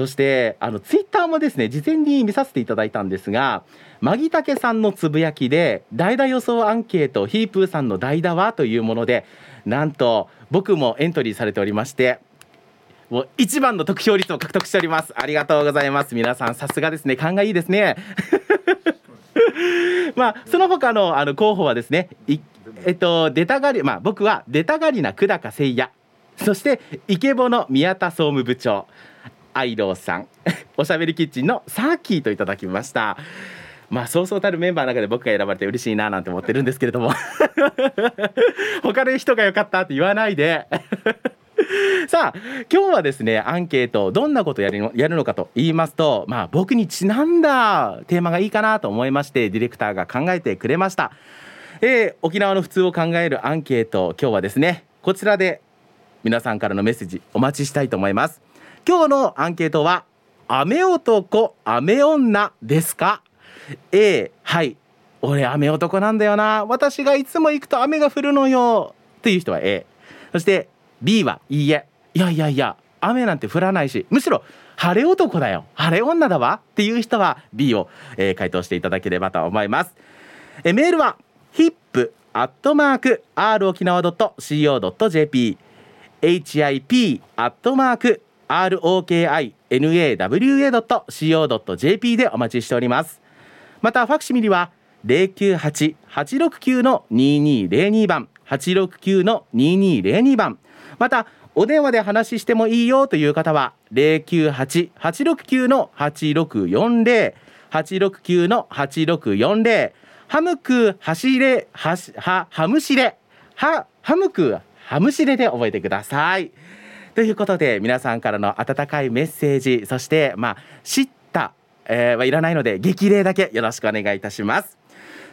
そしてあのツイッターもですね事前に見させていただいたんですがマギタケさんのつぶやきで代打予想アンケートヒープーさんの代打はというものでなんと僕もエントリーされておりましてもう一番の得票率を獲得しております。ありがとうございます。皆さんさすがですね。勘がいいですね。まあその他のあの候補はですねえっと出たがりまあ僕は出たがりな久高誠也。そしてイケボの宮田総務部長。アイローさん。おしゃべりキッチンのサーキーといただきました。まあそうそうたるメンバーの中で僕が選ばれて嬉しいななんて思ってるんですけれども。他の人が良かったって言わないで。さあ今日はですねアンケートどんなことやるのやるのかと言いますとまあ僕にちなんだテーマがいいかなと思いましてディレクターが考えてくれました、えー、沖縄の普通を考えるアンケート今日はですねこちらで皆さんからのメッセージお待ちしたいと思います。今日のアンケートは雨男雨女ですか？A はい。俺雨男なんだよな。私がいつも行くと雨が降るのよ。という人は A そして B はいいえ。いやいやいや雨なんて降らないし。むしろ晴れ男だよ。晴れ女だわ。っていう人は B を、えー、回答していただければと思います。えメールは hip アットマーク r 沖縄 .co.jp hip アットマーク ROKINAWA.co.jp でお待ちしております。またファクシミリは098-869の2202番869の2202番。またお電話で話してもいいよという方は098-869の8640 869の8640ハムク走れははハムシレ。はハムクハムシレで覚えてください。ということで皆さんからの温かいメッセージそしてまあ知った、えー、はいらないので激励だけよろしくお願いいたします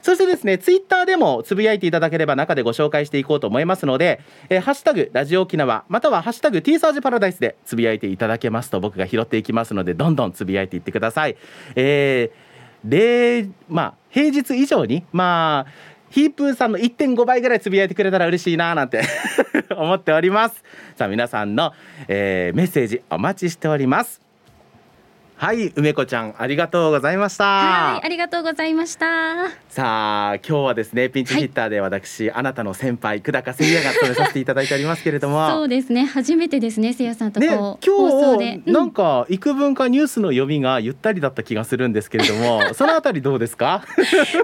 そしてですねツイッターでもつぶやいていただければ中でご紹介していこうと思いますので、えー、ハッシュタグラジオ沖縄またはハッシュタグ T サージパラダイスでつぶやいていただけますと僕が拾っていきますのでどんどんつぶやいていってください。えー、まあ平日以上にまあヒープーさんの1.5倍ぐらいつぶやいてくれたら嬉しいななんて 思っております。さあ皆さんの、えー、メッセージお待ちしております。はい梅子ちゃんありがとうございました。はいありがとうございました。さあ今日はですねピンチヒッターで私、はい、あなたの先輩久高誠也が務めさせていただいておりますけれども。そうですね初めてですね誠也さんとこう、ね、今日、うん、なんか幾分かニュースの読みがゆったりだった気がするんですけれども そのあたりどうですか？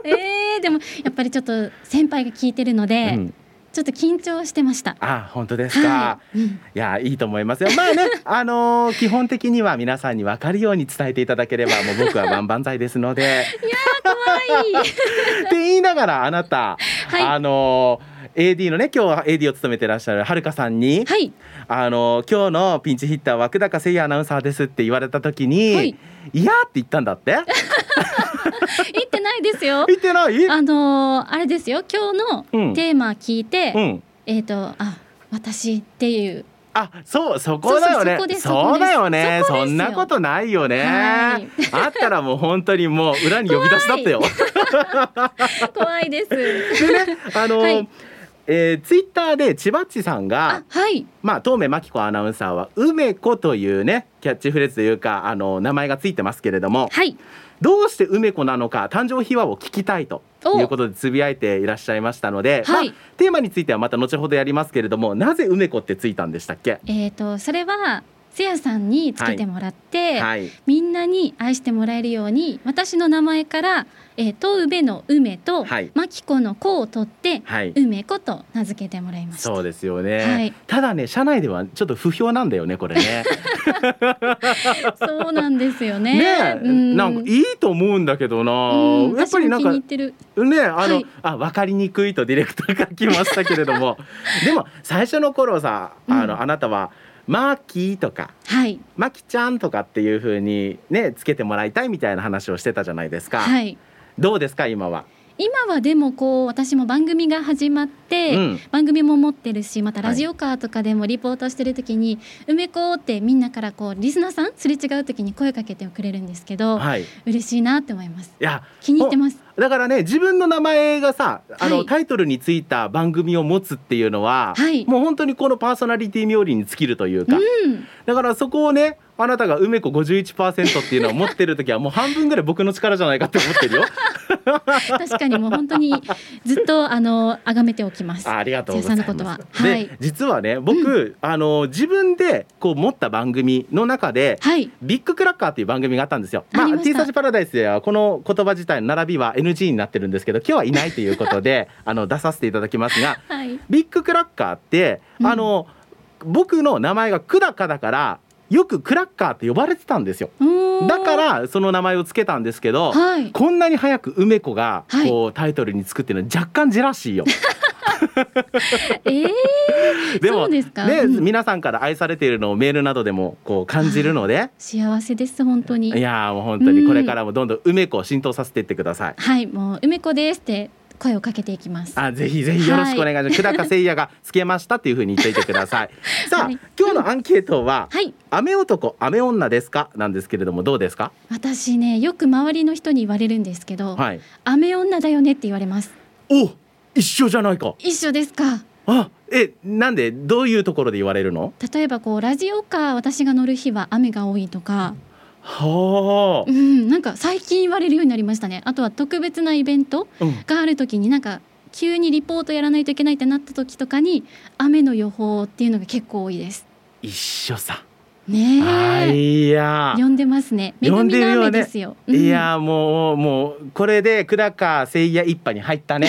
えー、でもやっぱりちょっと先輩が聞いてるので、うんちょっと緊張してました。あ、本当ですか？はい、いや、いいと思いますよ。まあね、あのー、基本的には皆さんに分かるように伝えていただければ、もう僕は万々歳ですので。いや、可愛い って言いながら、あなた、はい、あのー AD のね今日は AD を務めてらっしゃるはるかさんに、はい、あの今日のピンチヒッターは久高誠也アナウンサーですって言われた時に、はい、いやって言ったんだって ですよ。言ってない？あのあれですよ。今日のテーマ聞いて、うん、えっ、ー、とあ私っていう。あ、そう、そこだよね。そうだよね。そんなことないよね。はい、あったらもう本当にもう裏に呼び出しだったよ。怖い。です。でね、あの、はい。えー、ツイッターで千葉っちさんが、はい、まあ東目真紀子アナウンサーは梅子というねキャッチフレーズというかあの名前がついてますけれども、はい、どうして梅子なのか誕生秘話を聞きたいということでつぶやいていらっしゃいましたので、はい、まあ、テーマについてはまた後ほどやりますけれどもなぜ梅子ってついたんでしたっけ？えーとそれはせやさんにつけてもらって、はい。はい、みんなに愛してもらえるように私の名前から、えー、とうべの梅と、はい、まきこの子を取って、はい、梅子と名付けてもらいましたそうですよね、はい、ただね社内ではちょっと不評なんだよねこれね。そうなんですよね。ね、うん、なんかいいと思うんだけどな、うん、やっぱりなんかねあの、あ分かりにくいとディレクターが来ましたけれども。でも最初の頃さあの、うん、あなたは「マーキーとか、はい、マキちゃんとかっていう風にねつけてもらいたいみたいな話をしてたじゃないですか。はい、どうですか今は？今はでもこう私も番組が始まって、うん、番組も持ってるしまたラジオカーとかでもリポートしてる時に「梅子」ってみんなからこうリスナーさんすれ違う時に声かけてくれるんですけど、はい、嬉しいなって思います。いや気に入ってます。だからね自分の名前がさあの、はい、タイトルについた番組を持つっていうのは、はい、もう本当にこのパーソナリティ冥利に尽きるというか、うん、だからそこをねあなたが梅子51%っていうのを持ってる時はもう半分ぐらい僕の力じゃないかって思ってるよ。確かにもう本当にずっとあの崇めておきます。ありがとうございます。ことは、はい、実はね僕、うん、あの自分でこう持った番組の中で、はい、ビッグクラッカーっていう番組があったんですよ。まあ、T サージパラダイスではこの言葉自体の並びは NG になってるんですけど今日はいないということで あの出させていただきますが、はい、ビッグクラッカーって、あの、うん、僕の名前が久高だからよくクラッカーって呼ばれてたんですよ。だからその名前を付けたんですけど、はい、こんなに早く梅子がこうタイトルにつくっていうのは若干ジェラシーよ。えー、でもね、うん、皆さんから愛されているのをメールなどでもこう感じるので。幸せです本当に。いやもう本当にこれからもどんどん梅子を浸透させていってください、はいもう梅子ですって声をかけていきます。あ、ぜひぜひよろしくお願いします。久、はい、高誠也がつけましたっていうふうに言っていてください。さあ、はい、今日のアンケートは、はい、雨男、雨女ですか？なんですけれども、どうですか？私ね、よく周りの人に言われるんですけど、はい、雨女だよねって言われます。お、一緒じゃないか。一緒ですか？あ、え、なんで、どういうところで言われるの？例えば、こうラジオか、私が乗る日は雨が多いとか。はあ、うん、なんか最近言われるようになりましたね。あとは特別なイベントがある時になんか急にリポートやらないといけないってなった時とかに雨の予報っていうのが結構多いです。一緒さ。ねえ。いや。呼んでますね。恵みの雨ですよ。ねうん、いやもうもうこれで久高誠也一派に入ったね。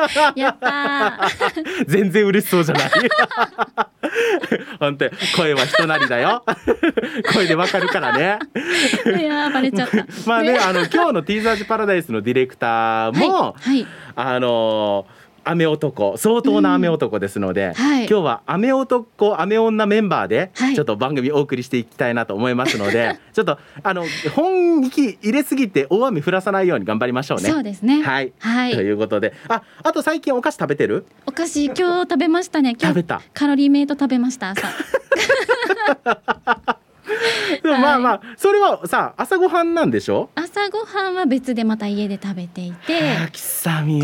やった 全然嬉しそうじゃない本当声は人なりだよ声でわかるからねいやバレちゃった まあね、ね、あの今日のティーザージパラダイスのディレクターも、はいはい、あのー雨男相当な雨男ですので、うんはい、今日は雨男雨女メンバーでちょっと番組お送りしていきたいなと思いますので、はい、ちょっとあの本気入れすぎて大雨降らさないように頑張りましょうね。そうですね。はい。はい、ということで、ああと最近お菓子食べてる？お菓子今日食べましたね。食べた。カロリーメイト食べました朝。でもまあまあそれはさ朝ごはんなんでしょ？朝ごはんは別でまた家で食べていて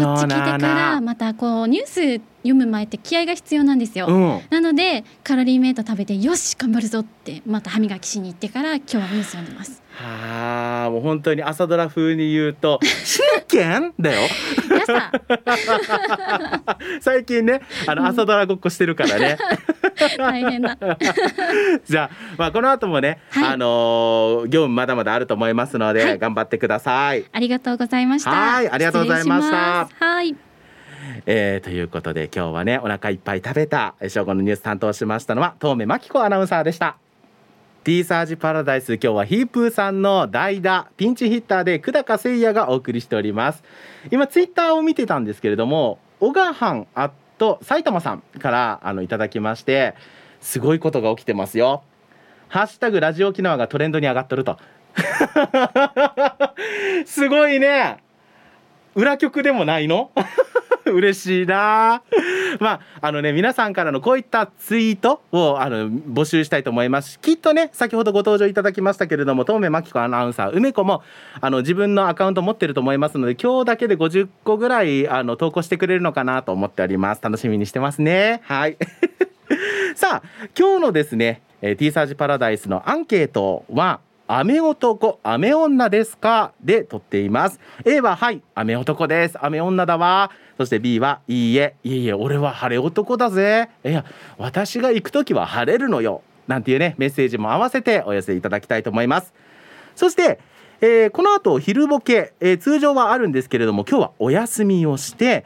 こっち来てからまたこうニュース読む前って気合が必要なんですよ、うん、なのでカロリーメイト食べてよし頑張るぞってまた歯磨きしに行ってから今日はニュース読んでます。はあもう本当に朝ドラ風に言うと 真剣？だよ。最近ねあの朝ドラごっこしてるからね。大変だ。じゃあまあこの後もね、はい、あのー、業務まだまだあると思いますので、はい、頑張ってください。ありがとうございました。はいありがとうございました。はいえー、ということで今日はねお腹いっぱい食べた正午のニュース担当しましたのは東目真紀子アナウンサーでした。T サージパラダイス今日はヒープーさんの代打ピンチヒッターで久高誠也がお送りしております。今ツイッターを見てたんですけれども小川藩アット埼玉さんからあのいただきましてすごいことが起きてますよ。ハッシュタグラジオ沖縄がトレンドに上がっとると。すごいね。裏局でもないの？嬉しいな。まああのね皆さんからのこういったツイートをあの募集したいと思います。きっとね先ほどご登場いただきましたけれども東目真紀子アナウンサー梅子もあの自分のアカウント持ってると思いますので今日だけで50個ぐらいあの投稿してくれるのかなと思っております。楽しみにしてますね。はい。さあ今日のですね、えー、T サージパラダイスのアンケートは雨男雨女ですか？で撮っています。A ははい雨男です。雨女だわ。そして B はいいえいえいえ俺は晴れ男だぜ。いや私が行く時は晴れるのよ。なんていうねメッセージも合わせてお寄せいただきたいと思います。そして、えー、この後昼ボケ、えー、通常はあるんですけれども今日はお休みをして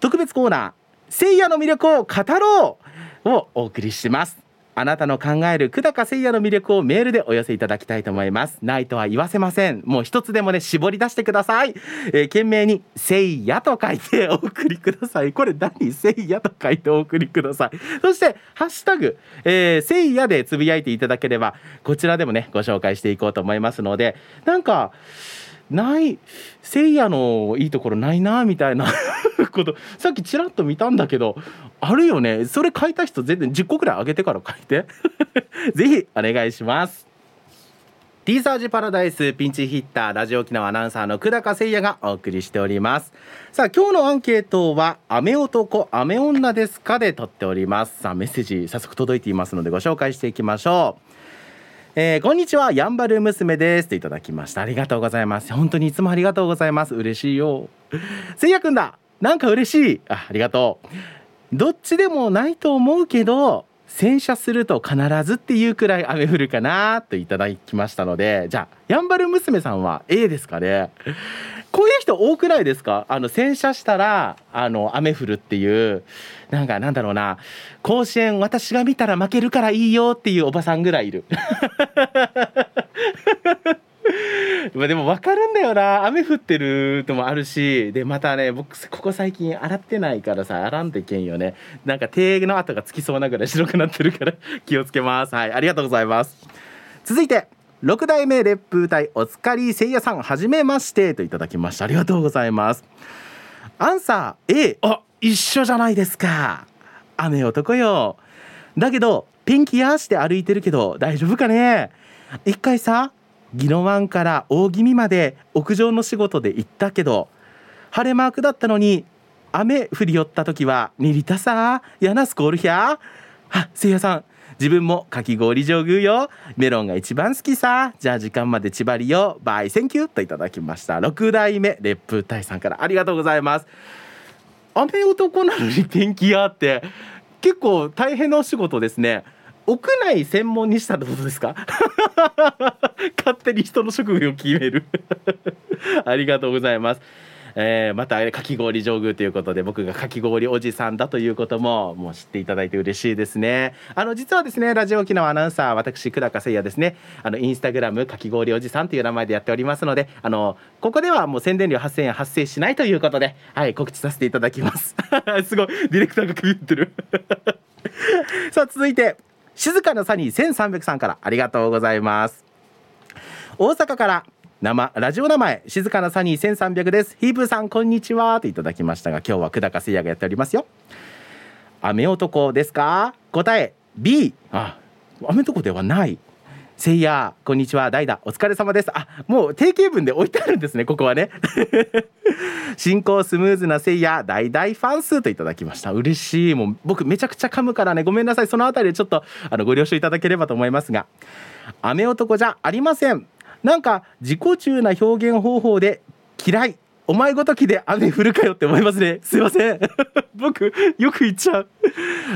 特別コーナー聖夜の魅力を語ろうをお送りします。あなたの考える久高誠也の魅力をメールでお寄せいただきたいと思います。ないとは言わせません。もう一つでもね絞り出してください、えー、懸命に誠也と書いてお送りください。これ何？誠也と書いてお送りください。そしてハッシュタグ、えー、誠也でつぶやいていただければこちらでもねご紹介していこうと思いますのでなんかないせいやのいいところないなみたいな ことさっきちらっと見たんだけどあるよね。それ書いた人全然10個くらい上げてから書いて。ぜひお願いします。ティーサージパラダイスピンチヒッターラジオ沖縄アナウンサーの久高誠也がお送りしております。さあ今日のアンケートは雨男雨女ですかで取っております。さあメッセージ早速届いていますのでご紹介していきましょう。えー、こんにちはやんばる娘です。といただきました。ありがとうございます。本当にいつもありがとうございます。嬉しいよ。せいやくんだ。なんか嬉しい。あありがとう。どっちでもないと思うけど洗車すると必ずっていうくらい雨降るかなといただきましたので。じゃあやんばる娘さんは A ですかね。こういう人多くないですか？あの洗車したらあの雨降るっていう。なんかなんだろうな。甲子園私が見たら負けるからいいよっていうおばさんぐらいいる。までも分かるんだよな。雨降ってるのもあるし。でまたね僕ここ最近洗ってないからさ洗んといけんよね。なんか手の跡がつきそうなぐらい白くなってるから 気をつけます。はいありがとうございます。続いて。6代目烈風隊おつかりせいやさんはじめましてといただきましたありがとうございます。アンサー A あ一緒じゃないですか。雨男よ。だけどペンキやして歩いてるけど大丈夫かね？一回さ宜野湾から大気味まで屋上の仕事で行ったけど晴れマークだったのに雨降り寄った時は2リタさやなスコールヒャーあせいやさん自分もかき氷上宮よ。メロンが一番好きさ。じゃあ時間まで縛りよ。バイセンキューといただきました。6代目烈風隊さんからありがとうございます。雨男なのに天気屋って結構大変なお仕事ですね。屋内専門にしたってことですか？勝手に人の職業を決める。ありがとうございます。えー、またかき氷上宮ということで僕がかき氷おじさんだということももう知っていただいて嬉しいですね。あの実はですねラジオ沖縄アナウンサー私久高誠也ですね。あのインスタグラムかき氷おじさんという名前でやっておりますのであのここではもう宣伝料8000円発生しないということではい告知させていただきます。すごいディレクターが首打ってる。さあ続いて静かなサニー1300さんからありがとうございます。大阪から生ラジオ名前静かなサニー1300です。ヒープさんこんにちは。といただきましたが今日は久高誠也がやっておりますよ。雨男ですか？答え B あ雨男ではない。せいやこんにちは。代打お疲れ様です。あもう定型文で置いてあるんですねここはね。進行スムーズなせいや大大ファン数といただきました。嬉しい。もう僕めちゃくちゃ噛むからね。ごめんなさい。そのあたりでちょっとあのご了承いただければと思いますが。雨男じゃありません。なんか自己中な表現方法で嫌い。お前ごときで雨降るかよって思いますね。すいません。僕よく言っちゃう。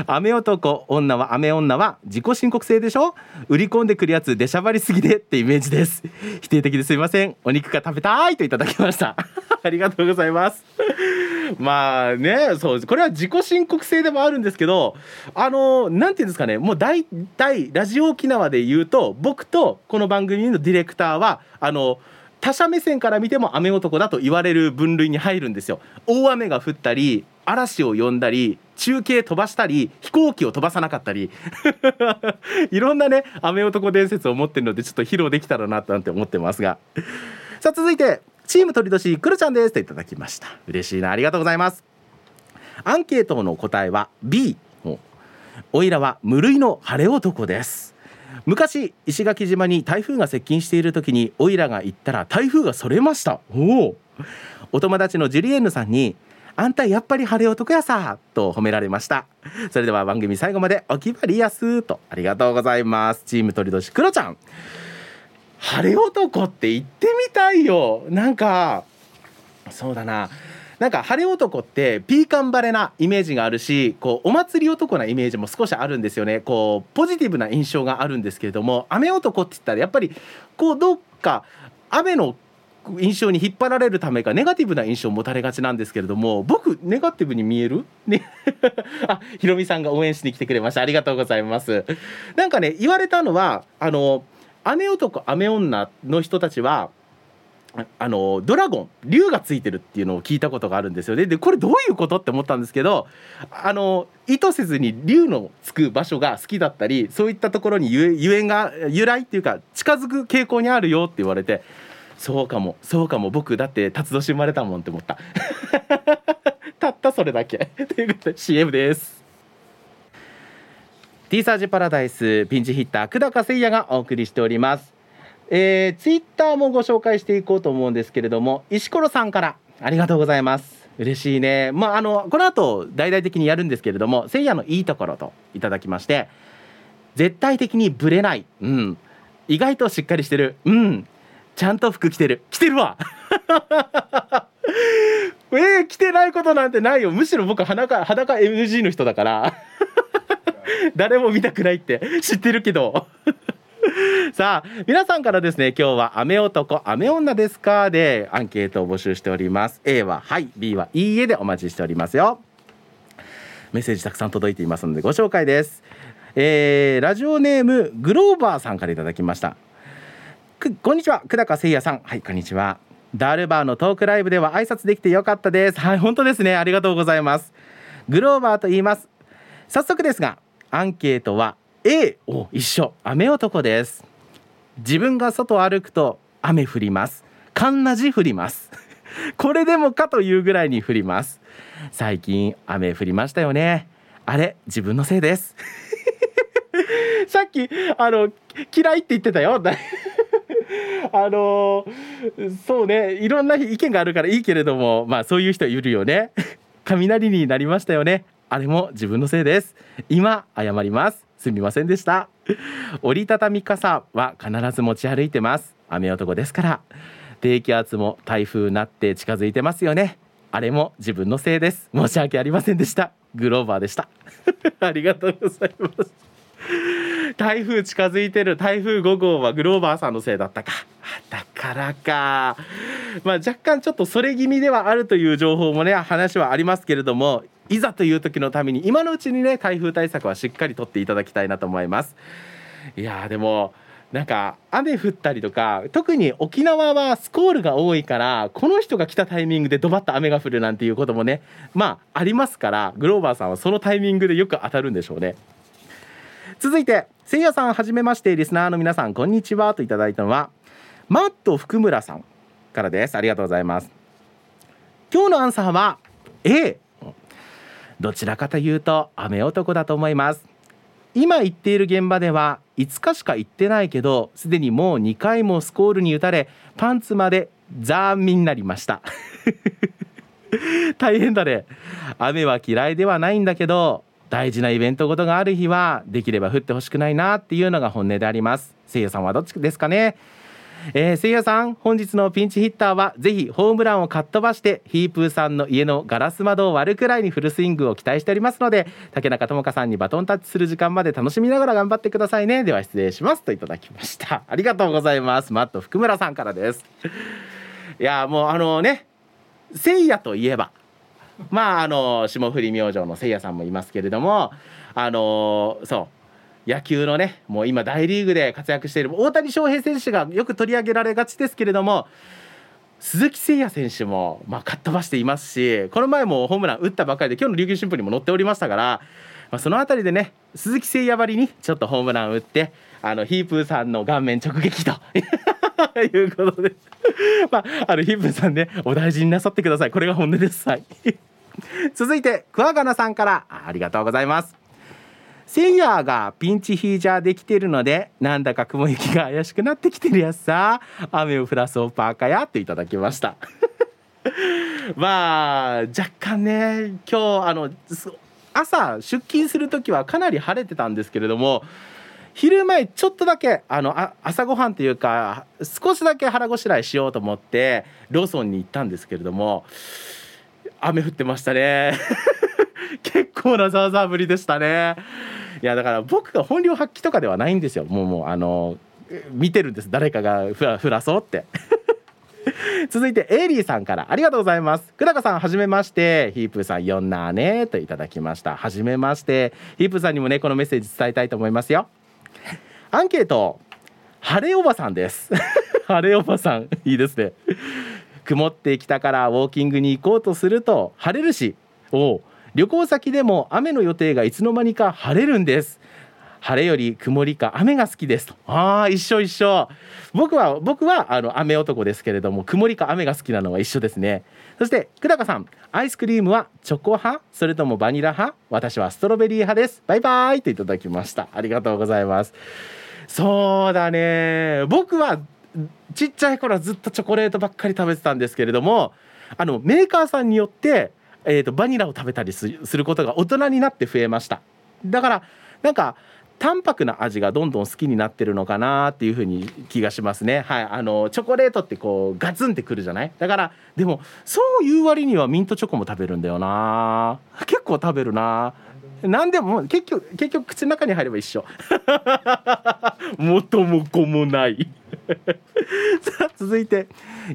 雨男女は雨女は自己申告制でしょ？売り込んでくるやつ出しゃばりすぎでってイメージです。否定的ですいません。お肉が食べたいといただきました。ありがとうございます。まあねそうこれは自己申告制でもあるんですけどあのなんていうんですかね。もう大体ラジオ沖縄で言うと僕とこの番組のディレクターはあの他者目線から見ても雨男だと言われる分類に入るんですよ。大雨が降ったり嵐を呼んだり中継飛ばしたり飛行機を飛ばさなかったり。いろんなね雨男伝説を持ってるのでちょっと披露できたらななんて思ってますが。さあ続いてチーム鳥年くるちゃんですといただきました。嬉しいなありがとうございます。アンケートの答えは B おいらは無類の晴れ男です。昔石垣島に台風が接近している時にオイラが行ったら台風がそれました。おお。お友達のジュリエンヌさんにあんたやっぱり晴れ男やさと褒められました。それでは番組最後までおきばりやすとありがとうございます。チーム鳥年クロちゃん。晴れ男って言ってみたいよ。なんかそうだななんか晴れ男ってピーカンバレなイメージがあるしこうお祭り男なイメージも少しあるんですよね。こうポジティブな印象があるんですけれども雨男って言ったらやっぱりこうどっか雨の印象に引っ張られるためかネガティブな印象を持たれがちなんですけれども僕ネガティブに見える？ね。あひろみさんが応援しに来てくれました。ありがとうございます。なんかね言われたのはあの雨男雨女の人たちはあのドラゴン竜がついてるっていうのを聞いたことがあるんですよね。でこれどういうことって思ったんですけどあの意図せずに竜のつく場所が好きだったりそういったところにゆえんが由来っていうか近づく傾向にあるよって言われてそうかもそうかも僕だって辰年生まれたもんって思った。たったそれだけ。ということで CM です。ティーサージパラダイスピンチヒッター久高誠也がお送りしております。えー、ツイッターもご紹介していこうと思うんですけれども石ころさんからありがとうございます。嬉しいね。まああのこの後大々的にやるんですけれどもせいやのいいところといただきまして絶対的にぶれない、うん、意外としっかりしてる。うん。ちゃんと服着てる。着てるわ。えー、着てないことなんてないよ。むしろ僕裸裸 NG の人だから。誰も見たくないって知ってるけど。さあ皆さんからですね今日は雨男雨女ですか？でアンケートを募集しております。A ははい。B はいいえでお待ちしておりますよ。メッセージたくさん届いていますのでご紹介です。えー、ラジオネームグローバーさんからいただきました。こんにちは。久高誠也さん。はいこんにちは。ダールバーのトークライブでは挨拶できてよかったです。はい本当ですね。ありがとうございます。グローバーと言います。早速ですがアンケートは A を一緒。雨男です。自分が外歩くと雨降ります。かんなじ降ります。これでもかというぐらいに降ります。最近雨降りましたよね。あれ自分のせいです。さっきあの嫌いって言ってたよ。あのそうね。いろんな意見があるからいいけれどもまあそういう人いるよね。雷になりましたよね。あれも自分のせいです。今謝ります。すみませんでした。折りたたみ傘は必ず持ち歩いてます。雨男ですから。低気圧も台風になって近づいてますよね。あれも自分のせいです。申し訳ありませんでした。グローバーでした。ありがとうございます。台風近づいてる。台風5号はグローバーさんのせいだったか。だからか。まあ若干ちょっとそれ気味ではあるという情報もね話はありますけれどもいざという時のために今のうちにね台風対策はしっかりとっていただきたいなと思います。いやでもなんか雨降ったりとか特に沖縄はスコールが多いからこの人が来たタイミングでドバッと雨が降るなんていうこともねまあありますからグローバーさんはそのタイミングでよく当たるんでしょうね。続いてせいやさんはじめましてリスナーの皆さんこんにちはといただいたのはマット福村さんからです。ありがとうございます。今日のアンサーは A どちらかというと雨男だと思います。今言っている現場では5日しか行ってないけどすでにもう2回もスコールに打たれパンツまでザーミになりました。大変だね。雨は嫌いではないんだけど大事なイベントごとがある日はできれば降ってほしくないなっていうのが本音であります。せいやさんはどっちですかね？えー、せいやさん本日のピンチヒッターはぜひホームランをかっ飛ばしてヒープーさんの家のガラス窓を割るくらいにフルスイングを期待しておりますので竹中智香さんにバトンタッチする時間まで楽しみながら頑張ってくださいね。では失礼します。といただきましたありがとうございますマット福村さんからです。いやもうあのねせいやといえばまああの霜降り明星のせいやさんもいますけれどもあのそう。野球のねもう今大リーグで活躍している大谷翔平選手がよく取り上げられがちですけれども鈴木誠也選手もまあかっ飛ばしていますしこの前もホームラン打ったばかりで今日の琉球新聞にも載っておりましたから、まあ、その辺りでね鈴木誠也ばりにちょっとホームラン打ってあのヒープーさんの顔面直撃と いうことで。まあ、あのヒープーさんねお大事になさってください。これが本音です。はい。続いて桑名さんからありがとうございます。セイヤーがピンチヒージャーできてるのでなんだか雲行きが怪しくなってきてるやつさ。雨を降らそうパーカーやっていただきました。まあ若干ね今日あの朝出勤する時はかなり晴れてたんですけれども昼前ちょっとだけあの朝ごはんというか少しだけ腹ごしらえしようと思ってローソンに行ったんですけれども雨降ってましたね。結構なザーザー降りでしたね。いやだから僕が本領発揮とかではないんですよ。もうもうあの見てるんです。誰かがふらふらそうって。続いてエイリーさんから。ありがとうございます。久高さんはじめまして。ヒープさんよんなねといただきました。はじめまして。ヒープさんにもねこのメッセージ伝えたいと思いますよ。アンケート。晴れおばさんです。晴れおばさん。いいですね。曇ってきたからウォーキングに行こうとすると晴れるし。お旅行先でも雨の予定がいつの間にか晴れるんです。晴れより曇りか雨が好きですと。ああ一緒一緒。僕は僕はあの雨男ですけれども曇りか雨が好きなのは一緒ですね。そして久高さんアイスクリームはチョコ派？それともバニラ派？私はストロベリー派です。バイバイといただきました。ありがとうございます。そうだね。僕はちっちゃい頃はずっとチョコレートばっかり食べてたんですけれどもあのメーカーさんによってえーと、バニラを食べたりすることが大人になって増えました。だからなんか淡白な味がどんどん好きになってるのかなっていう風に気がしますね。はい。あのチョコレートってこうガツンってくるじゃない？だからでもそういう割にはミントチョコも食べるんだよな。結構食べるな。何でも結局結局口の中に入れば一緒。元も子もない。さあ続いて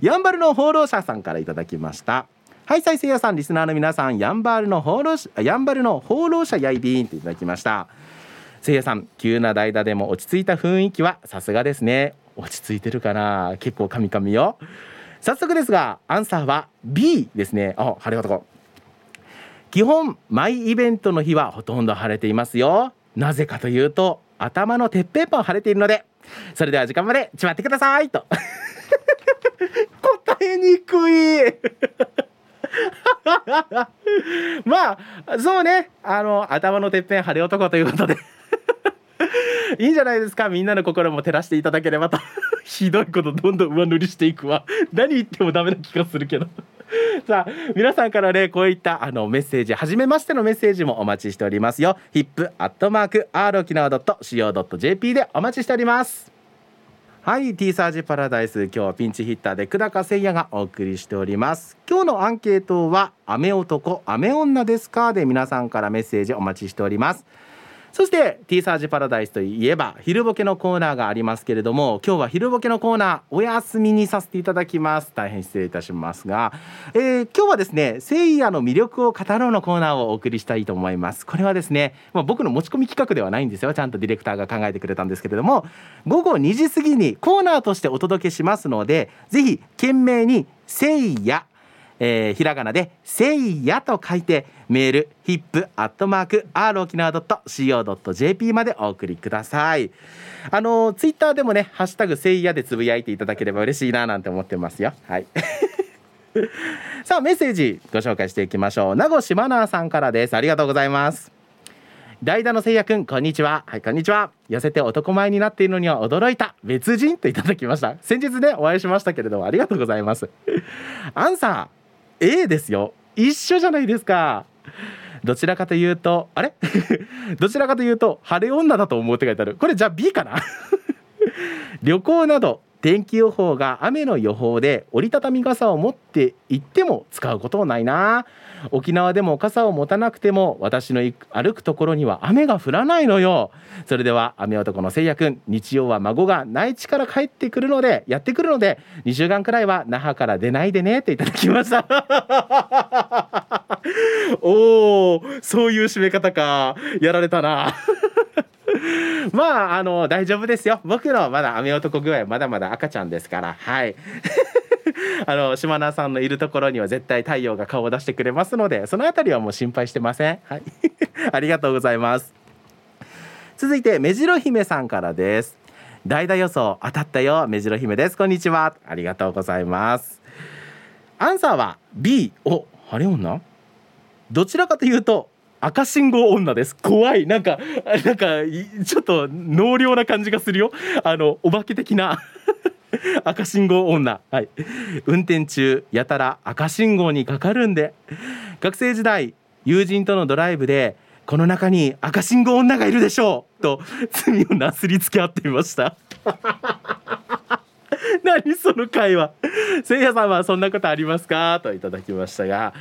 やんばるの放浪者さんからいただきました。はい再生屋さんリスナーの皆さんやんばるの放浪やんばるの放浪者やいびんっていただきました。せいやさん急な代打でも落ち着いた雰囲気はさすがですね。落ち着いてるかな？結構カミカミよ。早速ですがアンサーは B ですね。あ晴れ男。基本マイイベントの日はほとんど晴れていますよ。なぜかというと頭のてっぺんも晴れているので。それでは時間までちまってくださいと。答えにくい。まあそうね。あの頭のてっぺん晴れ男ということで。いいんじゃないですか。みんなの心も照らしていただければと。ひどいことどんどん上塗りしていくわ。何言ってもダメな気がするけど。さあ皆さんからねこういったあのメッセージ初めましてのメッセージもお待ちしておりますよ。hip アットマーク r 沖縄 .co.jp でお待ちしております。はい T サージパラダイス。今日はピンチヒッターで久高誠也がお送りしております。今日のアンケートは雨男雨女ですか？で皆さんからメッセージお待ちしております。そして T サージパラダイスといえば昼ボケのコーナーがありますけれども今日は昼ボケのコーナーお休みにさせていただきます。大変失礼いたしますが、えー、今日はですね聖夜の魅力を語ろうのコーナーをお送りしたいと思います。これはですね、まあ、僕の持ち込み企画ではないんですよ。ちゃんとディレクターが考えてくれたんですけれども。午後2時過ぎにコーナーとしてお届けしますのでぜひ懸命に聖夜えー、ひらがなで「せいや」と書いてメール hip.r 沖縄 .co.jp までお送りください。あのツイッターでもね「ハッシュタグせいや」でつぶやいていただければ嬉しいななんて思ってますよ。はい。さあメッセージご紹介していきましょう。名護島奈さんからです。ありがとうございます。代打のせいやくんこんにちは。はいこんにちは。痩せて男前になっているのには驚いた。別人といただきました。先日ねお会いしましたけれどもありがとうございます。アンサー。A ですよ。一緒じゃないですか。どちらかというとあれ？どちらかというと晴れ女だと思うって書いてある。これじゃあ B かな？旅行など天気予報が雨の予報で折りたたみ傘を持って行っても使うことないな。沖縄でも傘を持たなくても私の歩くところには雨が降らないのよ。それでは雨男のせいやくん日曜は孫が内地から帰ってくるのでやってくるので2週間くらいは那覇から出ないでねっていただきました。おおそういう締め方か。やられたな。まああの大丈夫ですよ。僕のまだ雨男具合まだまだ赤ちゃんですから。はい。あの島名さんのいるところには絶対太陽が顔を出してくれますのでそのあたりはもう心配してません。はい。ありがとうございます。続いて目白姫さんからです。代打予想当たったよ。目白姫です。こんにちは。ありがとうございます。アンサーは B お晴れ女？どちらかというと赤信号女です。怖い。なんかなんかちょっと能量な感じがするよ。あのお化け的な 赤信号女。はい。運転中やたら赤信号にかかるんで。学生時代友人とのドライブでこの中に赤信号女がいるでしょう。と罪をなすりつけ合っていました。何その会話。せいやさんはそんなことありますか？といただきましたが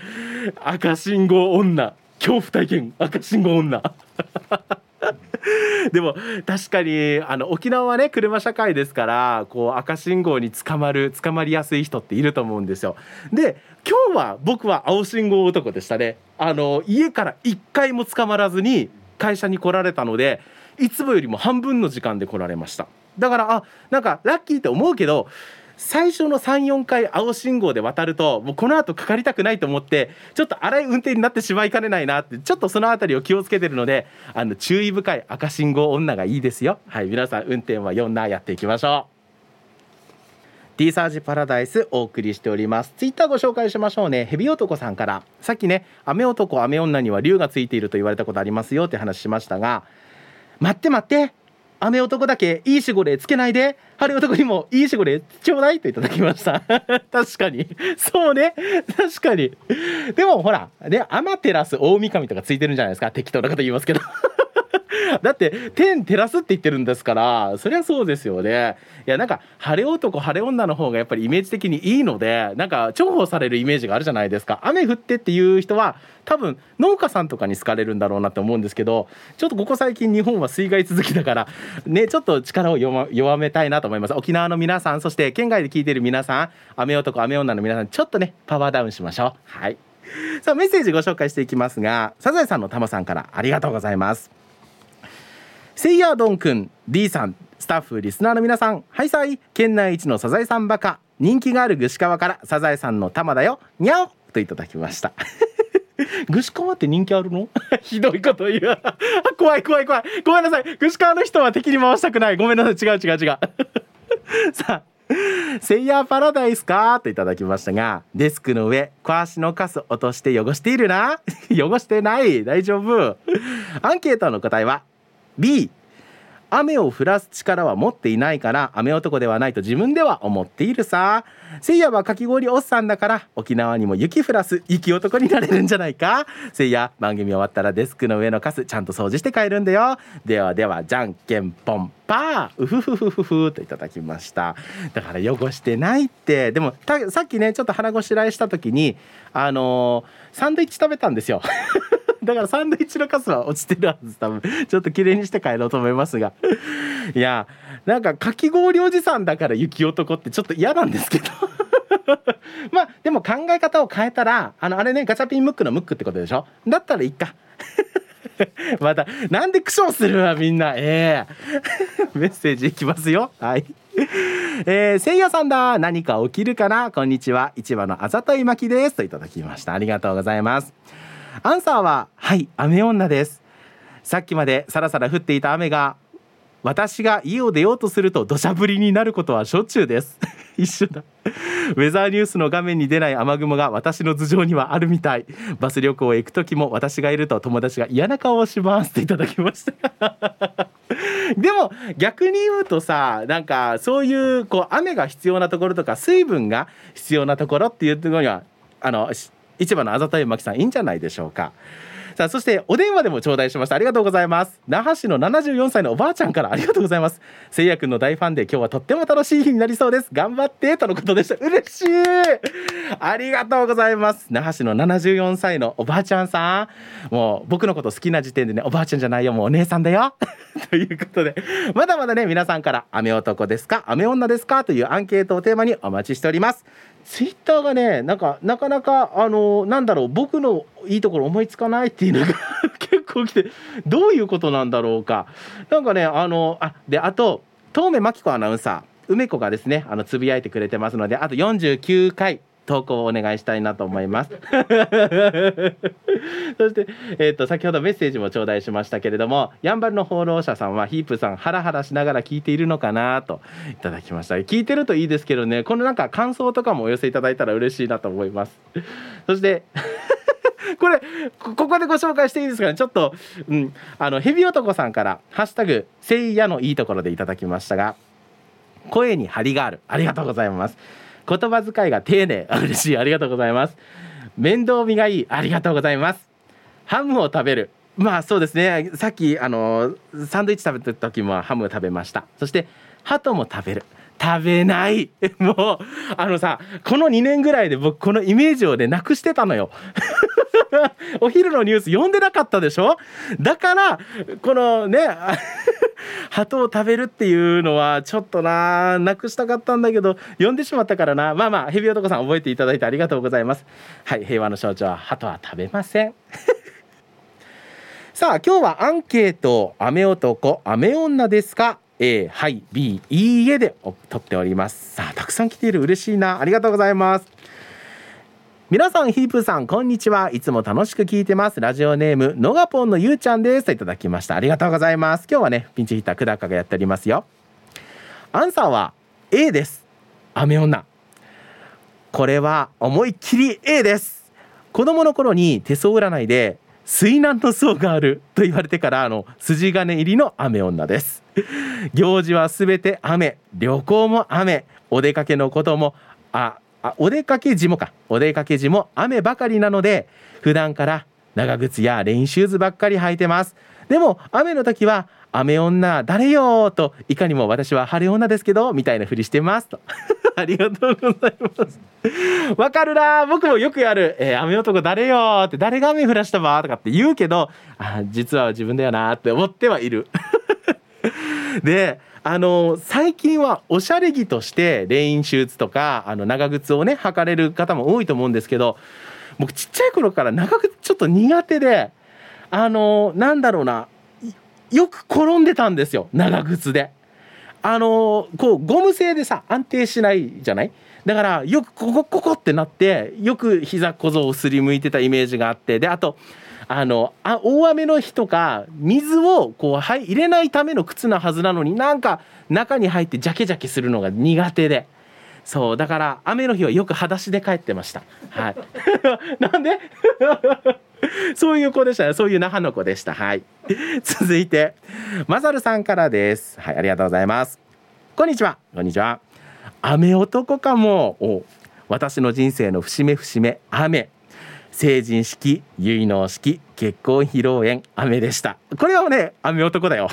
赤信号女。恐怖体験赤信号女 でも確かにあの沖縄はね車社会ですからこう赤信号に捕まる捕まりやすい人っていると思うんですよ。で今日は僕は青信号男でしたね。あの家から1回も捕まらずに会社に来られたのでいつもよりも半分の時間で来られました。だからあなんかラッキーって思うけど最初の34回青信号で渡るともうこの後かかりたくないと思ってちょっと荒い運転になってしまいかねないなってちょっとその辺りを気をつけてるのであの注意深い赤信号女がいいですよ。はい皆さん運転は4なやっていきましょう。T サージパラダイスお送りしております。ツイッターご紹介しましょうね。ヘビ男さんから。さっきね雨男雨女には竜がついていると言われたことありますよって話しましたが待って待って。雨男だけいいしごれつけないで晴れ男にもいいしごれちょうだいといただきました。確かに。そうね。確かに。でもほらねアマテラス大神とかついてるんじゃないですか。適当なこと言いますけど。だって天照らすって言ってるんですからそりゃそうですよね。いやなんか晴れ男晴れ女の方がやっぱりイメージ的にいいのでなんか重宝されるイメージがあるじゃないですか。雨降ってっていう人は多分農家さんとかに好かれるんだろうなって思うんですけどちょっとここ最近日本は水害続きだからねちょっと力を弱めたいなと思います。沖縄の皆さんそして県外で聞いてる皆さん雨男雨女の皆さんちょっとねパワーダウンしましょう。はい。さあメッセージご紹介していきますがサザエさんのタマさんからありがとうございます。セイヤードンくん D さんスタッフリスナーの皆さんはいさい県内一のサザエさんバカ人気がある串川からサザエさんのタマだよにゃおといただきました。串川って人気あるの？ひどいこと言う。怖い怖い怖い。ごめんなさい。串川の人は敵に回したくない。ごめんなさい。違う違う違う。さあセイヤーパラダイスか？といただきましたがデスクの上小足のカス落として汚しているな？汚してない。大丈夫。アンケートの答えは B 雨を降らす力は持っていないから雨男ではないと自分では思っているさ。せいやはかき氷おっさんだから沖縄にも雪降らす雪男になれるんじゃないか。せいや番組終わったらデスクの上のカスちゃんと掃除して帰るんだよ。ではではじゃんけんぽん。パーうふふふふふといただきました。だから汚してないって。でもさっきねちょっと腹ごしらえした時にあのー、サンドイッチ食べたんですよ。だからサンドイッチのカスは落ちてるはず多分。ちょっと綺麗にして帰ろうと思いますが。いやなんかかき氷おじさんだから雪男ってちょっと嫌なんですけど。まあでも考え方を変えたらあのあれねガチャピンムックのムックってことでしょ？だったらいいか。またなんで苦笑するわみんな。ええ。ー、メッセージいきますよ。はい。えー、せいやさんだ。何か起きるかな？こんにちは。市場のあざといまきです。といただきました。ありがとうございます。アンサーははい雨女です。さっきまでさらさら降っていた雨が私が家を出ようとすると土砂降りになることはしょっちゅうです。一緒だ。ウェザーニュースの画面に出ない雨雲が私の頭上にはあるみたい。バス旅行へ行く時も私がいると友達が嫌な顔をしますっていただきました。でも逆に言うとさなんかそういうこう雨が必要なところとか水分が必要なところっていうところにはあの市場のあざといまきさんいいんじゃないでしょうか。さあそしてお電話でも頂戴しました。ありがとうございます。那覇市の74歳のおばあちゃんからありがとうございます。せいやくんの大ファンで今日はとっても楽しい日になりそうです。頑張ってとのことでした。嬉しい。ありがとうございます。那覇市の74歳のおばあちゃんさんもう僕のこと好きな時点でねおばあちゃんじゃないよもうお姉さんだよ。ということでまだまだね皆さんから雨男ですか？雨女ですか？というアンケートをテーマにお待ちしております。ツイッターがねなんかなかなかあのなんだろう僕のいいところ思いつかないっていうのが 結構来てどういうことなんだろうか。なんかねあのあであと遠目真紀子アナウンサー梅子がですねあのつぶやいてくれてますのであと49回。投稿をお願いしたいなと思います。そして、えーと、先ほどメッセージも頂戴しましたけれどもやんばるの放浪者さんはヒープさんハラハラしながら聞いているのかなといただきました。聞いてるといいですけどねこのなんか感想とかもお寄せいただいたら嬉しいなと思います。そして これここでご紹介していいですかね？ちょっと、うん、あのヘビ男さんから「ハッシュタグせいやのいいところ」でいただきましたが声に張りがある。ありがとうございます。言葉遣いが丁寧。嬉しい。ありがとうございます。面倒見がいい。ありがとうございます。ハムを食べる。まあそうですね。さっきあのサンドイッチ食べた時もハムを食べました。そしてハトも食べる。食べない。もうあのさこの2年ぐらいで僕このイメージをねなくしてたのよ。お昼のニュース読んでなかったでしょ？だからこのね 鳩を食べるっていうのはちょっとななくしたかったんだけど読んでしまったからな。まあまあヘビ男さん覚えていただいてありがとうございます。はい平和の象徴は鳩は食べません。さあ今日はアンケート雨男雨女ですか？A はい B いいえで取っております。さあたくさん来ている。嬉しいな。ありがとうございます。皆さんヒープさんこんにちは。いつも楽しく聞いてます。ラジオネームのがぽんのゆうちゃんです。といただきました。ありがとうございます。今日はねピンチヒッター久高がやっておりますよ。アンサーは A です。雨女。これは思いっきり A です。子供の頃に手相占いで水難の層があると言われてからあの筋金入りの雨女です。行事はすべて雨旅行も雨お出かけのこともああお出かけ時もか。お出かけ時も雨ばかりなので普段から長靴やレインシューズばっかり履いてます。でも雨の時は雨女誰よといかにも私は晴れ女ですけどみたいなふりしてますと。ありがとうございます。わかるな僕もよくやる、えー、雨男誰よって誰が雨降らしたばとかって言うけどあ実は自分だよなって思ってはいる。であの最近はおしゃれ着としてレインシューズとかあの長靴をね履かれる方も多いと思うんですけど僕ちっちゃい頃から長靴ちょっと苦手であのなんだろうなよく転んでたんですよ長靴で。あのこうゴム製でさ安定しないじゃない？だからよくここここってなってよく膝小僧をすりむいてたイメージがあってであとあのあ大雨の日とか水をこう、入れないための靴なはずなのになんか中に入ってジャケジャケするのが苦手で。そうだから雨の日はよく裸足で帰ってました。はい。なんで？そういう子でしたね。そういう那覇の子でした。はい。続いてマザルさんからです。はい、ありがとうございます。こんにちは。こんにちは。雨男かも。お私の人生の節目節目雨成人式結納式結婚披露宴雨でした。これはね雨男だよ。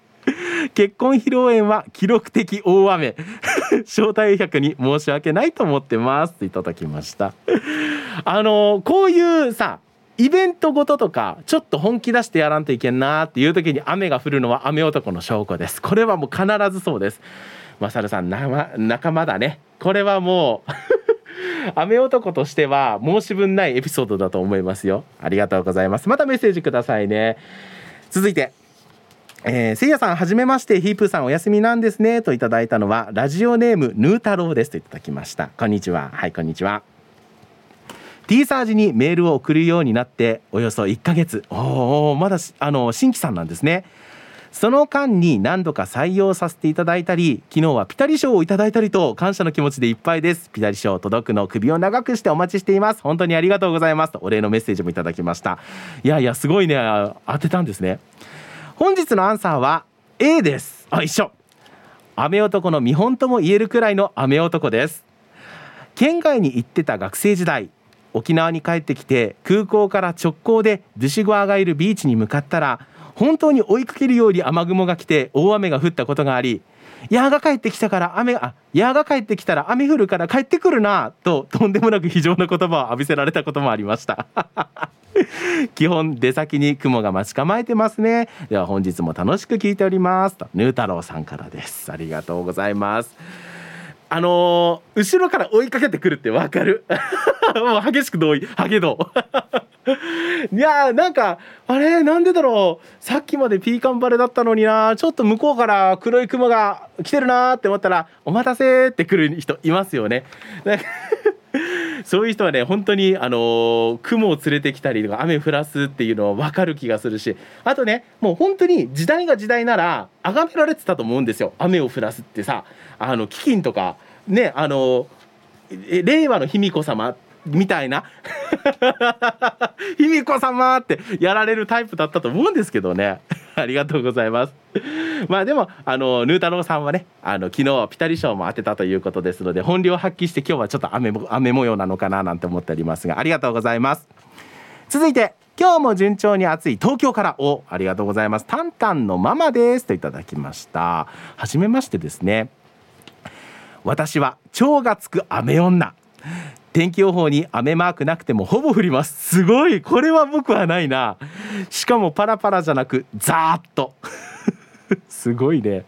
結婚披露宴は記録的大雨。招待客に申し訳ないと思ってますといただきました。あのこういうさイベントごととかちょっと本気出してやらんといけんなっていう時に雨が降るのは雨男の証拠です。これはもう必ずそうです。マサルさん仲間だね。これはもう 雨男としては申し分ないエピソードだと思いますよ。ありがとうございます。またメッセージくださいね。続いてえー、せいやさんはじめまして。ヒープーさんお休みなんですね。といただいたのはラジオネームヌー太郎ですといただきました。こんにちは。はいこんにちは。T サージにメールを送るようになっておよそ1ヶ月。おおまだあの新規さんなんですね。その間に何度か採用させていただいたり昨日はピタリ賞をいただいたりと感謝の気持ちでいっぱいです。ピタリ賞届くの首を長くしてお待ちしています。本当にありがとうございます。とお礼のメッセージもいただきました。いやいやすごいね。当てたんですね。本日のアンサーは A です。あ一緒。雨男の見本とも言えるくらいの雨男です。県外に行ってた学生時代沖縄に帰ってきて空港から直行でドゥシゴアがいるビーチに向かったら本当に追いかけるように雨雲が来て大雨が降ったことがありヤーが帰ってきたから雨あヤーが帰ってきたら雨降るから帰ってくるなととんでもなく非常な言葉を浴びせられたこともありました。基本出先に雲が待ち構えてますね。では本日も楽しく聞いております。とヌー太郎さんからです。ありがとうございます。あのー、後ろから追いかけてくるってわかる？もう激しく同意。ハゲド いやーなんかあれ？なんでだろう？さっきまでピーカンバレだったのにな。ちょっと向こうから黒い雲が来てるなーって思ったら「お待たせ」って来る人いますよね。そういう人はね本当にあのー、雲を連れてきたりとか雨降らすっていうのは分かる気がするし。あとねもう本当に時代が時代なら崇められてたと思うんですよ。雨を降らすってさ。あの飢饉とかねあの令和の卑弥呼様みたいな 卑弥呼様ってやられるタイプだったと思うんですけどね。ありがとうございます。まあでもあのヌー太郎さんはねあの昨日ピタリ賞も当てたということですので本領発揮して今日はちょっと雨雨模様なのかななんて思っておりますがありがとうございます。続いて今日も順調に暑い東京からおありがとうございます。タンタンのママですといただきました。はめましてですね。私は超がつく雨女。天気予報に雨マークなくてもほぼ降ります。すごい。これは僕はないな。しかもパラパラじゃなくザーッと。すごいね。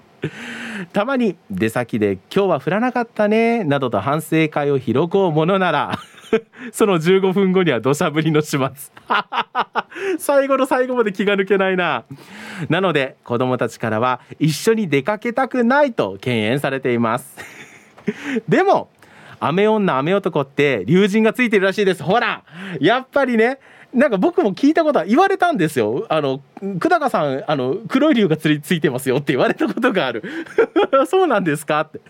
たまに出先で今日は降らなかったねなどと反省会を広こうものなら その15分後には土砂降りの始末。最後の最後まで気が抜けないな。なので子供たちからは一緒に出かけたくないと敬遠されています。でも雨女雨男って龍神がついてるらしいです。ほらやっぱりねなんか僕も聞いたことは言われたんですよ。あの久高さんあの黒い龍がついてますよって言われたことがある。そうなんですかって。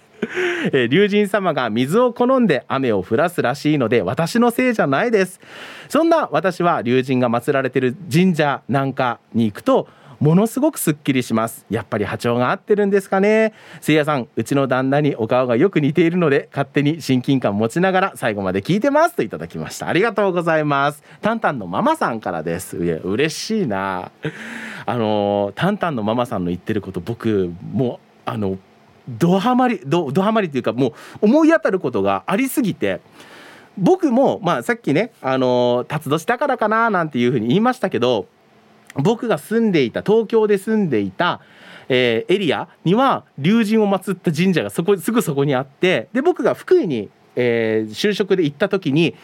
え、龍神様が水を好んで雨を降らすらしいので私のせいじゃないです。そんな私は龍神が祀られている神社なんかに行くとものすごくすっきりします。やっぱり波長が合ってるんですかね。せいやさんうちの旦那にお顔がよく似ているので勝手に親近感持ちながら最後まで聞いてます。といただきました。ありがとうございます。タンタンのママさんからです。いや嬉しいな。あのタンタンのママさんの言ってること僕もうあのドハマりドドハマりっていうかもう思い当たることがありすぎて僕も、まあ、さっきね、あの辰年だからかななんていうふうに言いましたけど僕が住んでいた東京で住んでいた、えー、エリアには龍神を祀った神社がそこすぐそこにあってで僕が福井に、えー、就職で行った時に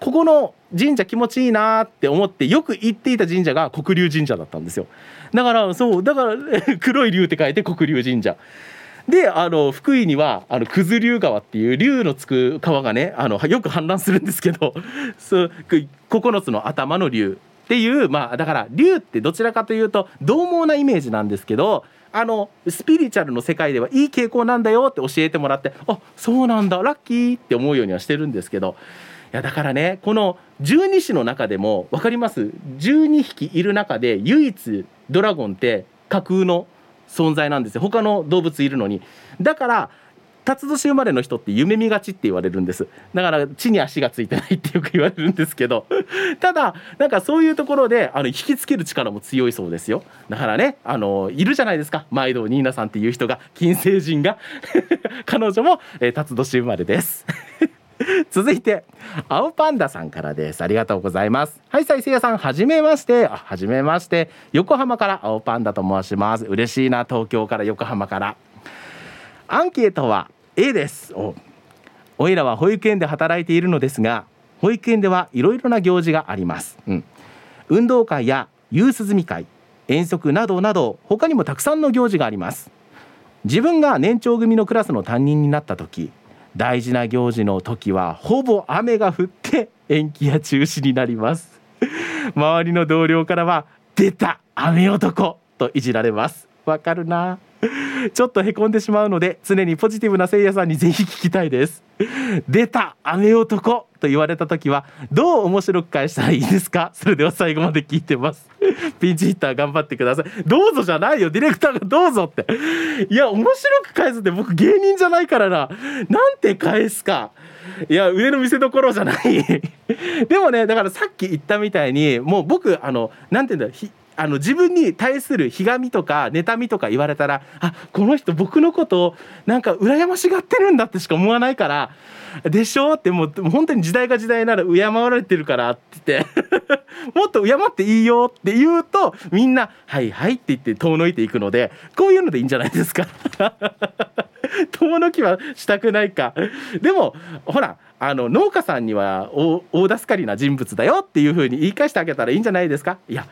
ここの神社気持ちいいなって思ってよく行っていた神社が黒龍神社だったんですよ。だからそうだから 黒い龍って書いて黒龍神社。であの福井にはあの九頭竜川っていう竜のつく川がねあのよく氾濫するんですけど 9つの頭の竜っていうまあだから竜ってどちらかというと獰猛なイメージなんですけどあのスピリチュアルの世界ではいい傾向なんだよって教えてもらってあそうなんだラッキーって思うようにはしてるんですけどいやだからねこの十二支の中でも分かります？12匹いる中で唯一ドラゴンって架空の存在なんですよ。他の動物いるのに。だから辰年生まれの人って夢見がちって言われるんです。だから地に足がついてないってよく言われるんですけど。ただなんかそういうところであの引きつける力も強いそうですよ。だからねあのいるじゃないですか。毎度ニーナさんっていう人が金星人が。彼女も、えー、辰年生まれです。続いて青パンダさんからです。ありがとうございます。はいさいせいやさんはじめまして。あはじめまして。横浜から青パンダと申します。嬉しいな東京から横浜から。アンケートは A です。お。おいらは保育園で働いているのですが保育園ではいろいろな行事があります、うん、運動会や夕涼み会遠足などなど他にもたくさんの行事があります。自分が年長組のクラスの担任になった時大事な行事の時はほぼ雨が降って延期や中止になります。周りの同僚からは出た雨男といじられます。わかるな ちょっとへこんでしまうので常にポジティブなせいやさんにぜひ聞きたいです。出た雨男と言われた時はどう面白く返したらいいですか？それでは最後まで聞いてます。ピンチヒッター頑張ってください。どうぞじゃないよ。ディレクターがどうぞって。いや面白く返すって僕芸人じゃないからな。なんて返すか。いや上の見せ所じゃない。でもねだからさっき言ったみたいにもう僕あのなんて言うんだろう。あの自分に対するひがみとか妬みとか言われたらあこの人僕のことをなんか羨ましがってるんだってしか思わないからでしょ？ってもう本当に時代が時代なら敬われてるからって言って もっと敬っていいよって言うとみんな「はいはい」って言って遠のいていくのでこういうのでいいんじゃないですか。遠のきはしたくないか。でもほらあの農家さんには大助かりな人物だよっていうふうに言い返してあげたらいいんじゃないですか？いや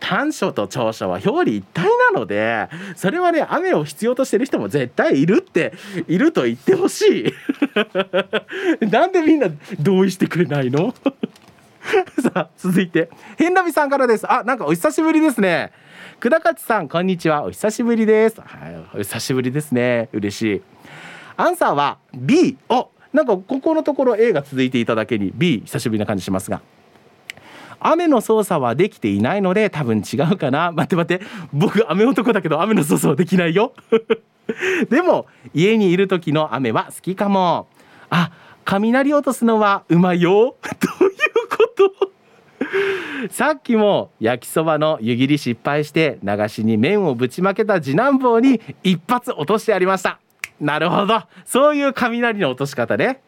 短所と長所は表裏一体なのでそれはね雨を必要としてる人も絶対いるっていると言ってほしい。なんでみんな同意してくれないの？さあ続いて。変ラビさんからです。あなんかお久しぶりですね。久田勝さんこんにちは。お久しぶりです。はいお久しぶりですね。嬉しい。アンサーは B おなんかここのところ A が続いていただけに B 久しぶりな感じしますが。雨の操作はできていないので多分違うかな。待って待って。僕雨男だけど雨の操作はできないよ。でも家にいる時の雨は好きかも。あ雷落とすのはうまいよ。どういうこと？さっきも焼きそばの湯切り失敗して流しに麺をぶちまけた次男坊に一発落としてやりました。なるほど。そういう雷の落とし方ね。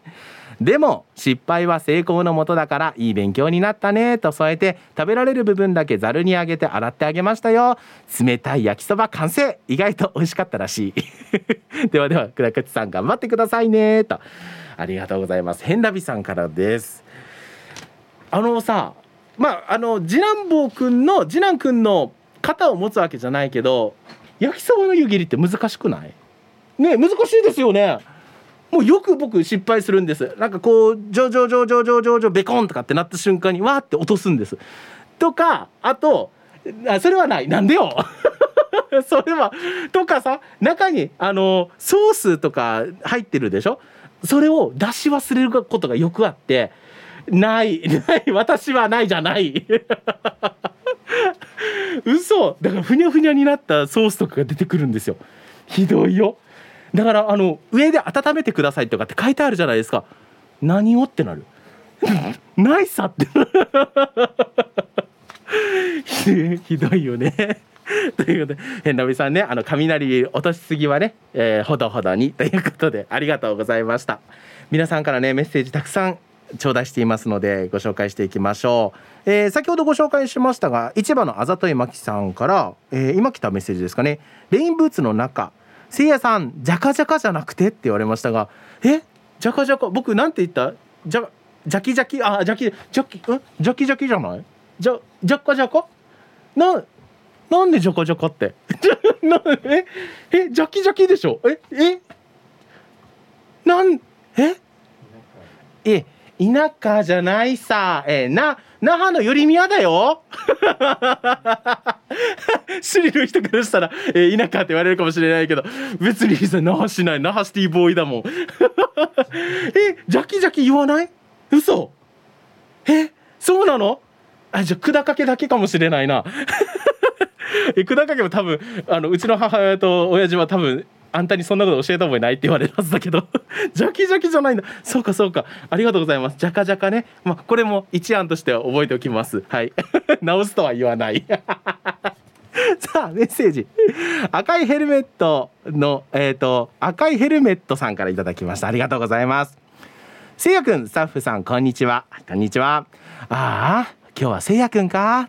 でも失敗は成功のもとだからいい勉強になったねと添えて食べられる部分だけざるにあげて洗ってあげましたよ。冷たい焼きそば完成。意外と美味しかったらしい。ではでは倉口さん頑張ってくださいねと。ありがとうございます。変ラビさんからです。あのさまああの次男坊くんの次男くんの肩を持つわけじゃないけど焼きそばの湯切りって難しくない？ね難しいですよね。もうよく僕失敗するんです。なんかこうジョジョジョジョジョジョジョベコンとかってなった瞬間にわーって落とすんです。とかあとあそれはない。なんでよ。それはとかさ中にあのソースとか入ってるでしょ？それを出し忘れることがよくあってないない私はないじゃない。嘘。だからふにゃふにゃになったソースとかが出てくるんですよ。ひどいよ。だからあの上で温めてくださいとかって書いてあるじゃないですか。何をってなる。ないさって。ひどいよね。ということで変なびさんねあの雷落としすぎはね、えー、ほどほどにということでありがとうございました。皆さんからねメッセージたくさん頂戴していますのでご紹介していきましょう、えー、先ほどご紹介しましたが市場のあざといまきさんから、えー、今来たメッセージですかね。レインブーツの中せいやさんじゃかじゃかじゃなくてって言われましたがえ？じゃかじゃか僕なんて言った？じゃじゃきじゃきあじゃきじゃきん？じゃきじゃきじゃない？じゃじゃかじゃかななんでじゃかじゃかって？なえ？え？じゃきじゃきでしょ？え？え？なんえ？え田舎じゃないさ。えな那覇の寄り宮だよ。スリル人からしたら、えー、田舎って言われるかもしれないけど別にさ那覇しない。那覇シティボーイだもん。えジャキジャキ言わない？嘘。えそうなの？あじゃあ管掛けだけかもしれないな。え管掛けも多分あのうちの母親と親父は多分あんたにそんなこと教えた覚えないって言われるはずだけど。ジャキジャキじゃないんだ。そうかそうか。ありがとうございます。ジャカジャカね。まあこれも一案としては覚えておきます。はい。直すとは言わない。さあメッセージ。赤いヘルメットのえっ、ー、と赤いヘルメットさんからいただきました。ありがとうございます。せいやくんスタッフさんこんにちは。こんにちは。ああ今日はせいやくんか。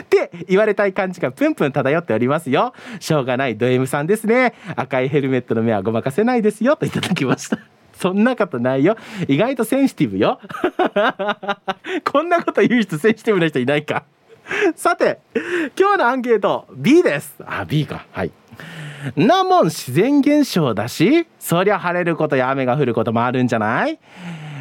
って言われたい感じがプンプン漂っておりますよ。しょうがないド M さんですね。赤いヘルメットの目はごまかせないですよといただきました。そんなことないよ。意外とセンシティブよ。こんなこと言う人センシティブな人いないか。さて今日のアンケート B です。あ B か。はい。なもん自然現象だしそりゃ晴れることや雨が降ることもあるんじゃない？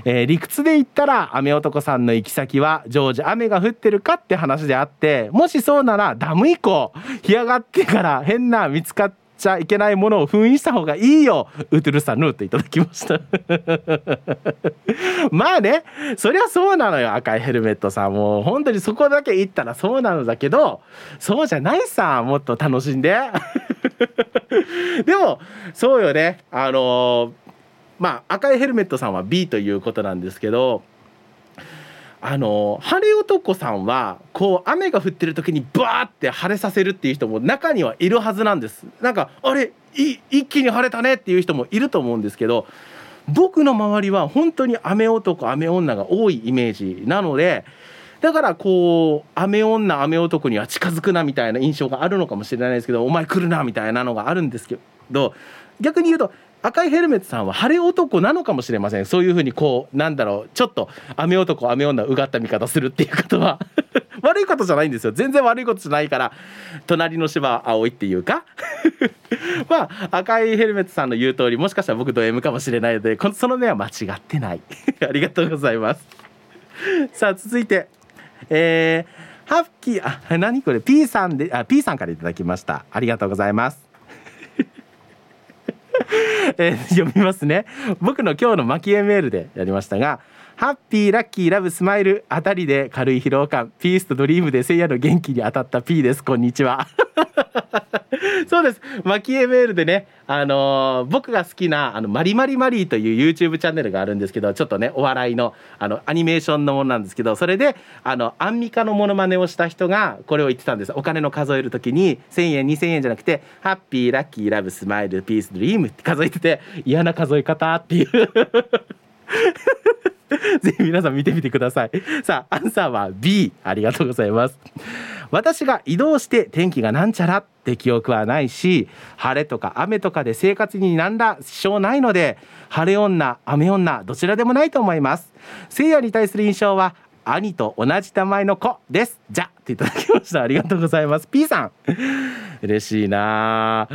えー、理屈で言ったら雨男さんの行き先は常時雨が降ってるかって話であってもしそうならダム以降干上がってから変な見つかっちゃいけないものを封印した方がいいよ。ウトゥルさんヌーっていただきました。まあねそりゃそうなのよ赤いヘルメットさん。もう本当にそこだけ言ったらそうなのだけどそうじゃないさもっと楽しんで。でもそうよね。あのーまあ赤いヘルメットさんは B ということなんですけどあの晴れ男さんはこう雨が降ってる時にバーって晴れさせるっていう人も中にはいるはずなんです。なんかあれ一気に晴れたねっていう人もいると思うんですけど僕の周りは本当に雨男雨女が多いイメージなのでだからこう雨女雨男には近づくなみたいな印象があるのかもしれないですけどお前来るなみたいなのがあるんですけど逆に言うと赤いヘルメットさんは晴れ男なのかもしれません。そういうふうにこうなんだろうちょっと雨男雨女うがった見方するっていうことは。悪いことじゃないんですよ。全然悪いことじゃないから隣の芝青いっていうか。まあ赤いヘルメットさんの言う通りもしかしたら僕ド M かもしれないのでその目は間違ってない。ありがとうございます。さあ続いてえー、ハッキーあ何これ？P さんであ P さんからいただきました。ありがとうございます。えー、読みますね。僕の今日の蒔絵メールでやりましたがハッピーラッキーラブスマイルあたりで軽い疲労感。ピースとドリームでせいやの元気に当たった P です。こんにちは。そうです。マキエメールでねあのー、僕が好きなあのマリマリマリーという YouTube チャンネルがあるんですけどちょっとねお笑いのあのアニメーションのものなんですけどそれであのアンミカのモノマネをした人がこれを言ってたんです。お金の数える時に1000円2000円じゃなくてハッピーラッキーラブスマイルピースドリームって数えてて嫌な数え方っていう。ぜひ皆さん見てみてください。さあアンサーは B ありがとうございます。私が移動して天気がなんちゃらって記憶はないし晴れとか雨とかで生活に何ら支障ないので晴れ女雨女どちらでもないと思います。聖夜に対する印象は兄と同じ名前の子です。じゃっていただきました。ありがとうございます。P さん。嬉しいな。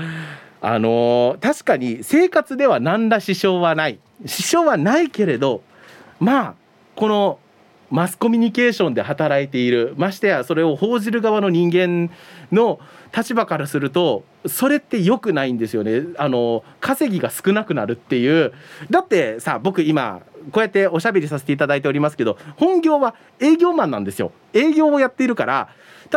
あの確かに生活では何ら支障はない。支障はないけれどまあこのマスコミュニケーションで働いている。ましてやそれを報じる側の人間の立場からするとそれって良くないんですよね。あの稼ぎが少なくなるっていう。だってさ僕今こうやっておしゃべりさせていただいておりますけど本業は営業マンなんですよ。営業をやっているから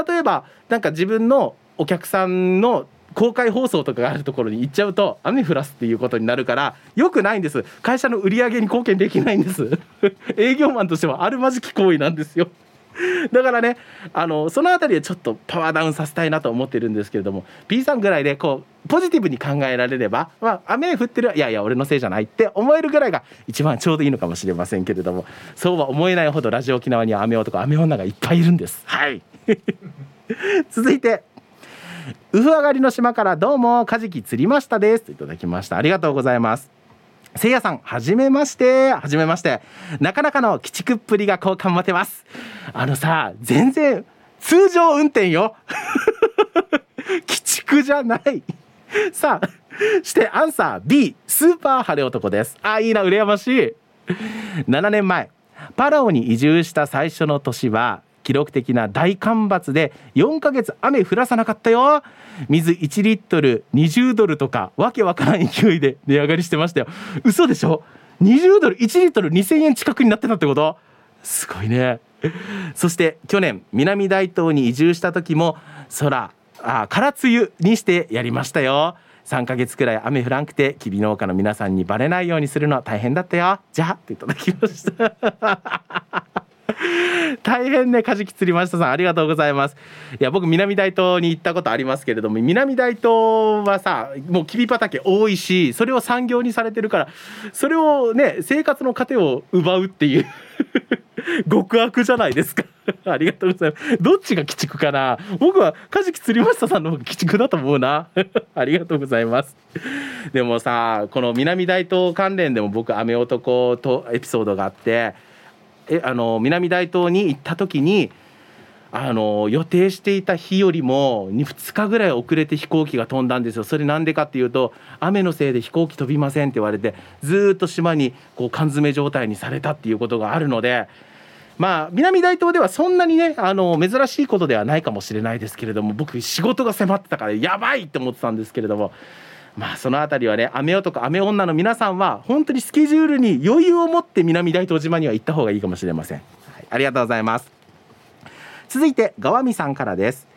例えばなんか自分のお客さんの公開放送とかがあるところに行っちゃうと雨降らすっていうことになるからよくないんです。会社の売り上げに貢献できないんです。営業マンとしてはあるまじき行為なんですよ。だからねあのその辺りでちょっとパワーダウンさせたいなと思ってるんですけれども P さんぐらいでこうポジティブに考えられれば、まあ、雨降ってるいやいや俺のせいじゃないって思えるぐらいが一番ちょうどいいのかもしれませんけれどもそうは思えないほどラジオ沖縄には雨男雨女がいっぱいいるんです。はい。続いてウフ上がりの島からどうもカジキ釣りましたですといただきましたありがとうございますせいやさん、はじめまして。はじめまして。なかなかの鬼畜っぷりが好感持てます。あのさ、全然、通常運転よ。鬼畜じゃない。さあ、してアンサー B、スーパー晴れ男です。あ、いいな、羨ましい。7年前、パラオに移住した最初の年は、記録的な大干ばつで4ヶ月雨降らさなかったよ。水1リットル20ドルとかわけわからん勢いで値上がりしてましたよ。嘘でしょ？20ドル1リットル2000円近くになってたってこと？すごいね。そして去年南大東に移住した時も空あ空梅雨にしてやりましたよ。3ヶ月くらい雨降らんくてきび農家の皆さんにバレないようにするのは大変だったよ。じゃあっていただきました。大変ねカジキ釣りましたさんありがとうございます。いや僕南大東に行ったことありますけれども南大東はさもうきび畑多いしそれを産業にされてるからそれをね生活の糧を奪うっていう 極悪じゃないですか。ありがとうございます。どっちが鬼畜かな？僕はカジキ釣りましたさんの方が鬼畜だと思うな。ありがとうございます。でもさこの南大東関連でも僕雨男とエピソードがあってえあの南大東に行った時にあの予定していた日よりも 2, 2日ぐらい遅れて飛行機が飛んだんですよ。それなんでかっていうと雨のせいで飛行機飛びませんって言われてずっと島にこう缶詰状態にされたっていうことがあるのでまあ南大東ではそんなにねあの珍しいことではないかもしれないですけれども僕仕事が迫ってたからやばいって思ってたんですけれどもまあその辺りはね雨男雨女の皆さんは本当にスケジュールに余裕を持って南大東島には行った方がいいかもしれません、はい、ありがとうございます。続いて川見さんからです。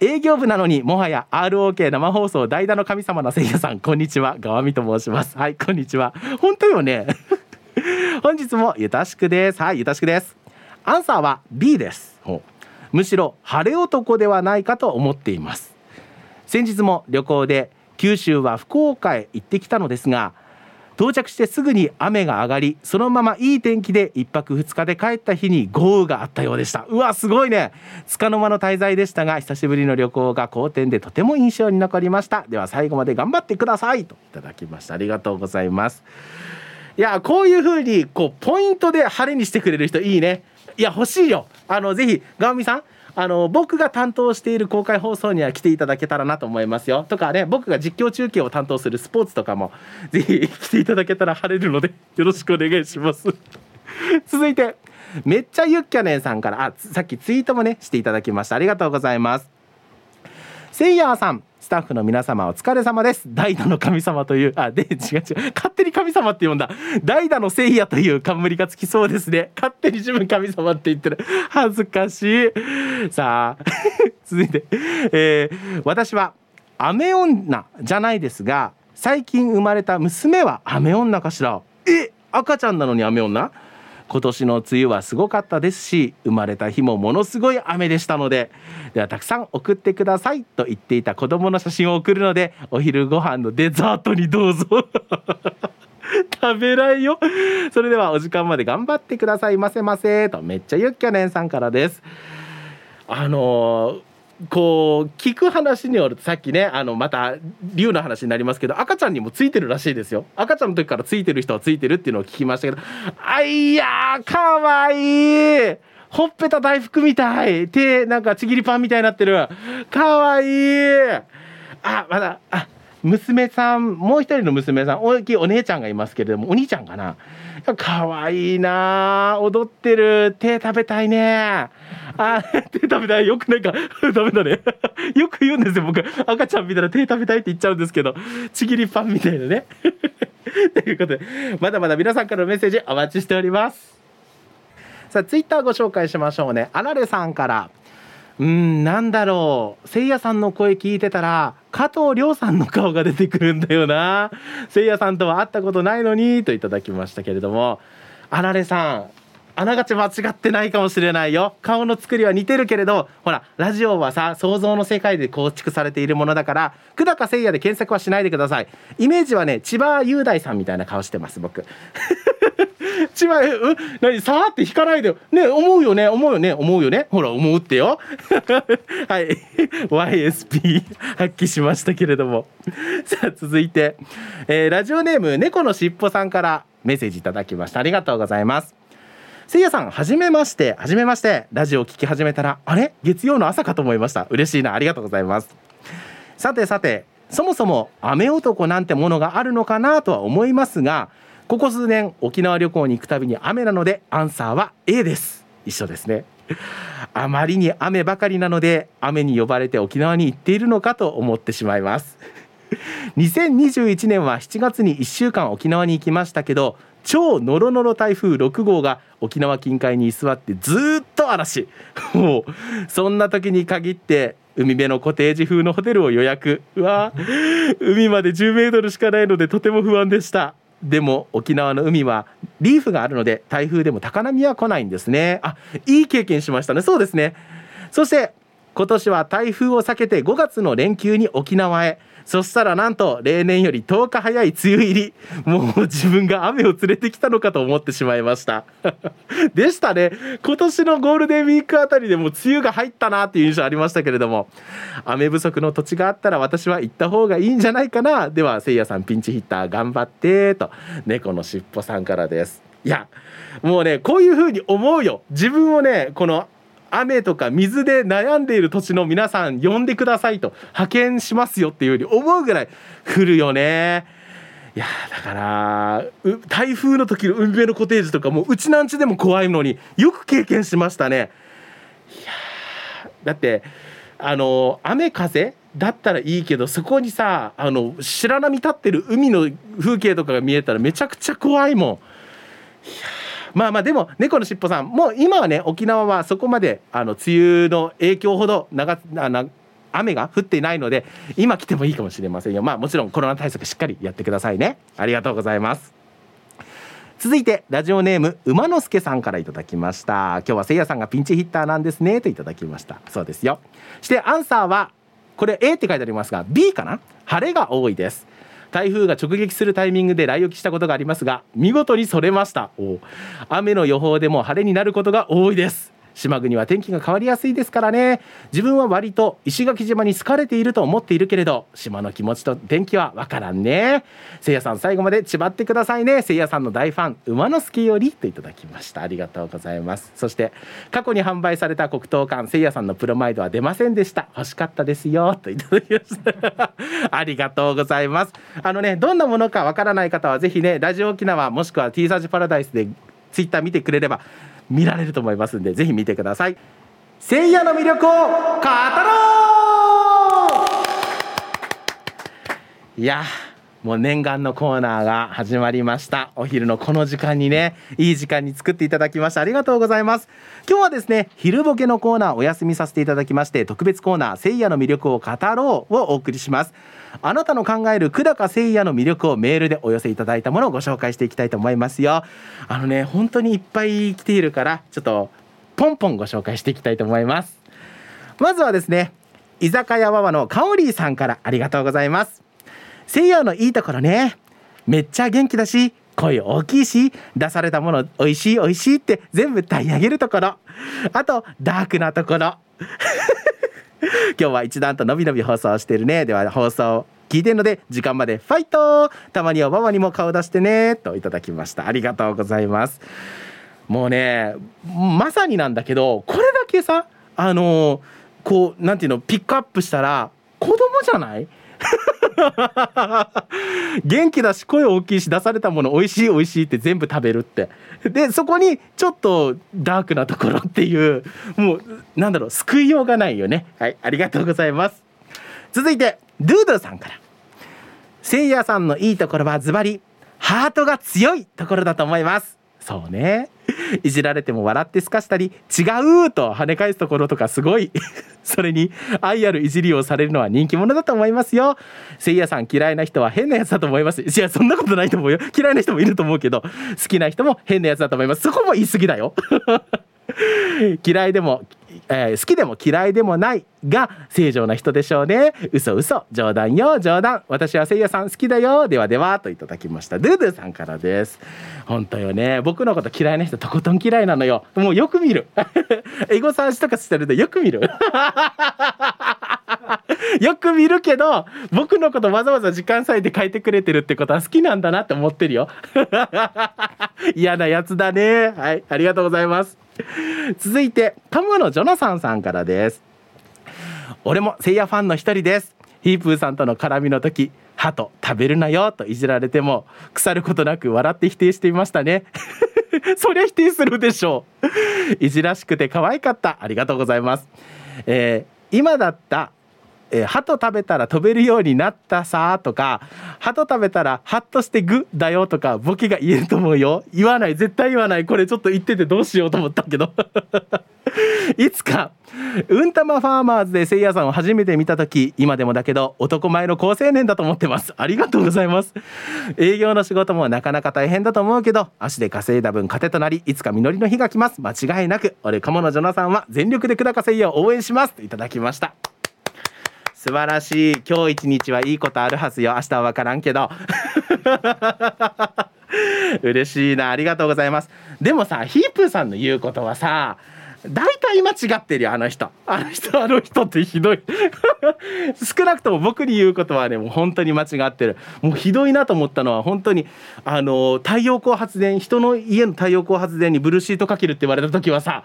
営業部なのにもはや ROK 生放送代打の神様のせいやさん。こんにちは川見と申します。はいこんにちは。本当よね。本日もゆたしくです。はいゆたしくです。アンサーは B です。むしろ晴れ男ではないかと思っています。先日も旅行で九州は福岡へ行ってきたのですが到着してすぐに雨が上がりそのままいい天気で1泊2日で帰った日に豪雨があったようでした。うわすごいね。束の間の滞在でしたが久しぶりの旅行が好転でとても印象に残りました。では最後まで頑張ってください。といただきました。ありがとうございます。いやこういう風にこうポイントで晴れにしてくれる人いいね。いや欲しいよ。あのぜひガオミさんあの僕が担当している公開放送には来ていただけたらなと思いますよ。とかね僕が実況中継を担当するスポーツとかも ぜひ来ていただけたら晴れるのでよろしくお願いします。続いてめっちゃゆっきゃねんさんからあさっきツイートもねしていただきました。ありがとうございます。せいやさん。スタッフの皆様お疲れ様です。代打の神様というあで違う違う。勝手に神様って呼んだ。代打の聖夜という冠がつきそうですね。勝手に自分神様って言ってる。恥ずかしい。さあ 続いて、えー、私は雨女じゃないですが最近生まれた娘は雨女かしら？え赤ちゃんなのに雨女？今年の梅雨はすごかったですし生まれた日もものすごい雨でしたのでではたくさん送ってくださいと言っていた子供の写真を送るのでお昼ご飯のデザートにどうぞ。食べないよ。それではお時間まで頑張ってください。ませませとめっちゃゆっきゃねんさんからです。あのーこう聞く話によるとさっきねあのまた竜の話になりますけど赤ちゃんにもついてるらしいですよ。赤ちゃんの時からついてる人はついてるっていうのを聞きましたけどあいやかわいい。ほっぺた大福みたい。手なんかちぎりパンみたいになってる。かわいい。あまだあ娘さんもう一人の娘さん大きいお姉ちゃんがいますけれどもお兄ちゃんかな？かわいいな踊ってる。手食べたいね。あ手食べたい。よくないか。ダメだね。よく言うんですよ僕。赤ちゃん見たら手食べたいって言っちゃうんですけど。ちぎりパンみたいなね。ということでまだまだ皆さんからのメッセージお待ちしております。さあツイッターご紹介しましょうね。あられさんから。うんなんだろう。せいやさんの声聞いてたら加藤亮さんの顔が出てくるんだよな。せいやさんとは会ったことないのにといただきましたけれども。あられさんあながち間違ってないかもしれないよ。顔の作りは似てるけれどほらラジオはさ想像の世界で構築されているものだから久高誠也で検索はしないでください。イメージはね千葉雄大さんみたいな顔してます僕。千葉えう何さーって引かないでよ。ね思うよね。思うよね。思うよね。ほら思うってよ。はい。YSP 発揮しましたけれども。さあ続いて、えー、ラジオネーム猫のしっぽさんからメッセージいただきました。ありがとうございます。せいやさんはじめまして。はじめまして。ラジオを聞き始めたらあれ？月曜の朝かと思いました。嬉しいな。ありがとうございます。さてさてそもそも雨男なんてものがあるのかなとは思いますがここ数年沖縄旅行に行くたびに雨なのでアンサーは A です。一緒ですね。あまりに雨ばかりなので雨に呼ばれて沖縄に行っているのかと思ってしまいます。2021年は7月に1週間沖縄に行きましたけど超ノロノロ台風6号が沖縄近海に居座ってずっと嵐。もうそんな時に限って海辺のコテージ風のホテルを予約。うわ海まで10メートルしかないのでとても不安でした。でも沖縄の海はリーフがあるので台風でも高波は来ないんですね。あいい経験しましたね。そうですね。そして今年は台風を避けて5月の連休に沖縄へ。そしたらなんと例年より10日早い梅雨入りもう自分が雨を連れてきたのかと思ってしまいました。でしたね。今年のゴールデンウィークあたりでも梅雨が入ったなっていう印象ありましたけれども雨不足の土地があったら私は行った方がいいんじゃないかな。ではせいやさんピンチヒッター頑張ってと猫のしっぽさんからです。いやもうねこういう風に思うよ。自分をねこの雨とか水で悩んでいる土地の皆さん呼んでくださいと派遣しますよっていうふうに思うぐらい降るよね。いやだから台風の時の海辺のコテージとかもうちなんちでも怖いのによく経験しましたね。いやだってあの雨風だったらいいけどそこにさあの白波立ってる海の風景とかが見えたらめちゃくちゃ怖いもん。いやまあまあでも猫のしっぽさんもう今はね沖縄はそこまであの梅雨の影響ほど長あな雨が降っていないので今来てもいいかもしれませんよ。まあもちろんコロナ対策しっかりやってくださいね。ありがとうございます。続いてラジオネーム馬之助さんからいただきました。今日はせいやさんがピンチヒッターなんですねといただきました。そうですよ。してアンサーはこれ A って書いてありますが B かな？晴れが多いです。台風が直撃するタイミングで来沖したことがありますが見事にそれました。雨の予報でも晴れになることが多いです。島国は天気が変わりやすいですからね。自分は割と石垣島に好かれていると思っているけれど島の気持ちと天気はわからんね。せいやさん最後までちばってくださいね。せいやさんの大ファン馬之助よりといただきました。ありがとうございます。そして過去に販売された黒糖缶せいやさんのプロマイドは出ませんでした。欲しかったですよといただきました。ありがとうございます。あのねどんなものかわからない方はぜひねラジオ沖縄もしくは T サージパラダイスでツイッター見てくれれば見られると思いますんでぜひ見てください。聖夜の魅力を語ろう。いやもう念願のコーナーが始まりました。お昼のこの時間にねいい時間に作っていただきましてありがとうございます。今日はですね昼ボケのコーナーお休みさせていただきまして特別コーナー聖夜の魅力を語ろうをお送りします。あなたの考える久高誠也の魅力をメールでお寄せいただいたものをご紹介していきたいと思いますよ。あのね本当にいっぱい来ているからちょっとポンポンご紹介していきたいと思います。まずはですね居酒屋わわのかおりーさんからありがとうございます。誠也のいいところね。めっちゃ元気だし声大きいし出されたもの美味しい美味しいって全部歌い上げるところ。あとダークなところ。今日は一段とのびのび放送してるね。では放送聞いてるので時間までファイト。たまにはママにも顔出してね。といただきました。ありがとうございます。もうねまさになんだけどこれだけさあのこうなんていうのピックアップしたら子供じゃない？元気だし声大きいし出されたもの美味しい美味しいって全部食べるって。でそこにちょっとダークなところっていうもうなんだろう救いようがないよね。はいありがとうございます。続いてドゥードゥさんから。せいやさんのいいところはズバリハートが強いところだと思います。そうね。いじられても笑ってすかしたり違うと跳ね返すところとかすごい それに愛あるいじりをされるのは人気者だと思いますよ。せいやさん嫌いな人は変なやつだと思います。いやそんなことないと思うよ。嫌いな人もいると思うけど好きな人も変なやつだと思います。そこも言い過ぎだよ。嫌いでもえー、好きでも嫌いでもないが正常な人でしょうね。嘘嘘。冗談よ。冗談。私はせいやさん好きだよ。ではではといただきました。ドゥドゥさんからです。本当よね。僕のこと嫌いな人とことん嫌いなのよ。もうよく見る。エゴサーチとかしてるとよく見る。よく見るけど僕のことわざわざ時間割いて書いてくれてるってことは好きなんだなって思ってるよ。嫌なやつだね。はいありがとうございます。続いてトムのジョナサンさんからです。俺もせいやファンの一人です。ヒープーさんとの絡みの時ハト食べるなよといじられても腐ることなく笑って否定していましたね。そりゃ否定するでしょう。いじらしくて可愛かった。ありがとうございます、えー、今だったえー、鳩食べたら飛べるようになったさとか鳩食べたらハッとしてグだよとかボケが言えると思うよ。言わない。絶対言わない。これちょっと言っててどうしようと思ったけど。いつかうんたまファーマーズでせいやさんを初めて見た時今でもだけど男前の好青年だと思ってます。ありがとうございます。営業の仕事もなかなか大変だと思うけど足で稼いだ分糧となりいつか実りの日が来ます。間違いなく俺鴨のジョナさんは全力で久高せいやを応援します。といただきました。素晴らしい。今日一日はいいことあるはずよ。明日は分からんけど。嬉しいな。ありがとうございます。でもさヒープーさんの言うことはさ大体間違ってるよあの人。あの人あの人ってひどい。少なくとも僕に言うことはねもう本当に間違ってる。もうひどいなと思ったのは本当にあの太陽光発電人の家の太陽光発電にブルーシートかけるって言われた時はさ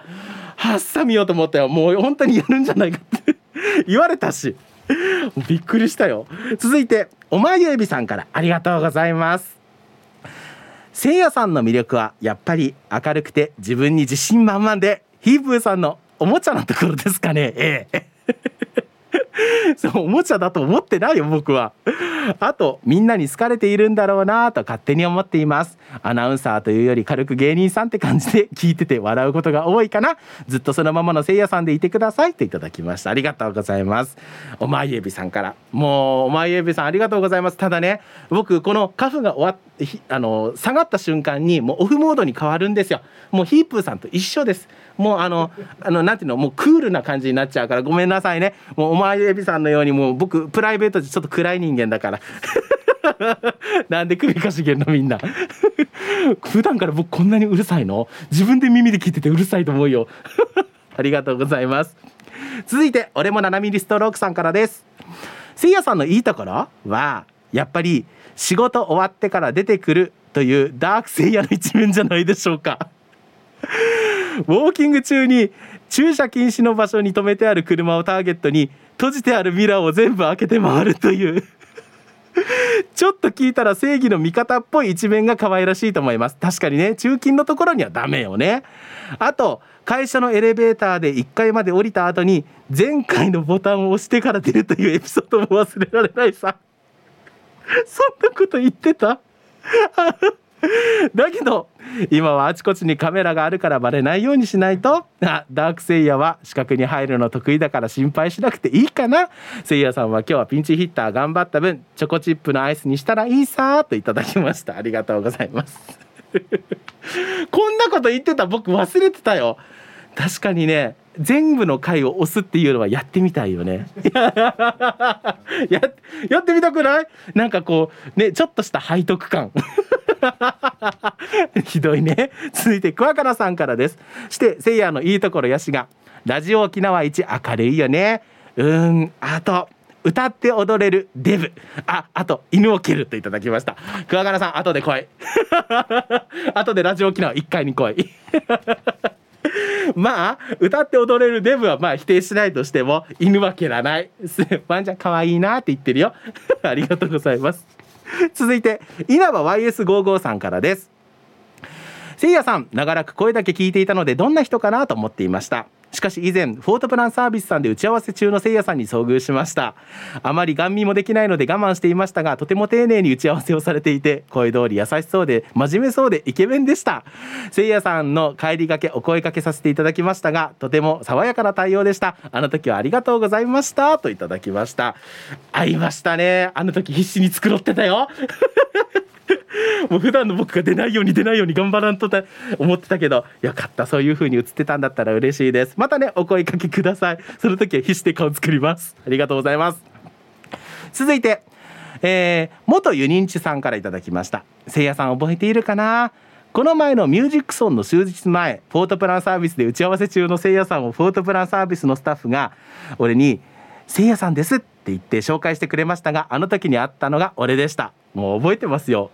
はっさ見ようと思ったよ。もう本当にやるんじゃないかって。言われたし。びっくりしたよ。続いておまゆえびさんから。ありがとうございます。せいやさんの魅力はやっぱり明るくて自分に自信満々でヒープーさんのおもちゃのところですかね。ええ。そうおもちゃだと思ってないよ僕は。あとみんなに好かれているんだろうなと勝手に思っています。アナウンサーというより軽く芸人さんって感じで 聞いてて笑うことが多いかな。ずっとそのままのせいやさんでいてください。といただきました。ありがとうございます。お前指さんから。もうお前指さんありがとうございます。ただね僕このカフが終わっあの下がった瞬間にもうオフモードに変わるんですよ。もうヒープーさんと一緒です。もうあのあのなんていうのもうクールな感じになっちゃうからごめんなさいね。もうお前エビさんのようにもう僕プライベートでちょっと暗い人間だから。なんで首かしげんのみんな。普段から僕こんなにうるさいの？自分で耳で聞いててうるさいと思うよ。ありがとうございます。続いて俺も7ミリストロークさんからです。せいやさんのいいところはやっぱり仕事終わってから出てくるというダークセイヤの一面じゃないでしょうか。ウォーキング中に駐車禁止の場所に止めてある車をターゲットに閉じてあるミラーを全部開けて回るという。ちょっと聞いたら正義の味方っぽい一面が可愛らしいと思います。確かにね。中金のところにはダメよね。あと会社のエレベーターで1階まで降りた後に前回のボタンを押してから出るというエピソードも忘れられないさ。そんなこと言ってた？だけど今はあちこちにカメラがあるからバレないようにしないと。ダークセイヤは四角に入るの得意だから心配しなくていいかな。セイヤさんは今日はピンチヒッター頑張った分チョコチップのアイスにしたらいいさといただきました。ありがとうございます。こんなこと言ってた僕忘れてたよ。確かにね全部の回を押すっていうのはやってみたいよね。ややってみたくない？なんかこうねちょっとした背徳感。ひどいね。続いて桑原さんからです。してせいやのいいところやしがラジオ沖縄一明るいよね。うんあと歌って踊れるデブ。ああと犬を蹴るといただきました。桑原さん後で来い。後でラジオ沖縄1回に来い。まあ歌って踊れるデブはまあ否定しないとしても犬は蹴らない。ワンちゃん可愛いなって言ってるよ。ありがとうございます。続いて稲葉 YS55 さんからです。せいやさん長らく声だけ聞いていたのでどんな人かなと思っていました。しかし以前フォートプランサービスさんで打ち合わせ中のせいやさんに遭遇しました。あまりガン見もできないので我慢していましたがとても丁寧に打ち合わせをされていて声通り優しそうで真面目そうでイケメンでした。せいやさんの帰りがけお声かけさせていただきましたがとても爽やかな対応でした。あの時はありがとうございました。といただきました。会いましたね。あの時必死に繕ってたよ。もう普段の僕が出ないように出ないように頑張らんと思ってたけどよかったそういう風に映ってたんだったら嬉しいです。またねお声かけください。その時は必死で顔作ります。ありがとうございます。続いて、えー、元ユニンチさんからいただきました。せいやさん覚えているかな？この前のミュージックソンの数日前フォートプランサービスで打ち合わせ中のせいやさんをフォートプランサービスのスタッフが俺に「せいやさんです」って言って紹介してくれましたがあの時に会ったのが俺でした。もう覚えてますよ。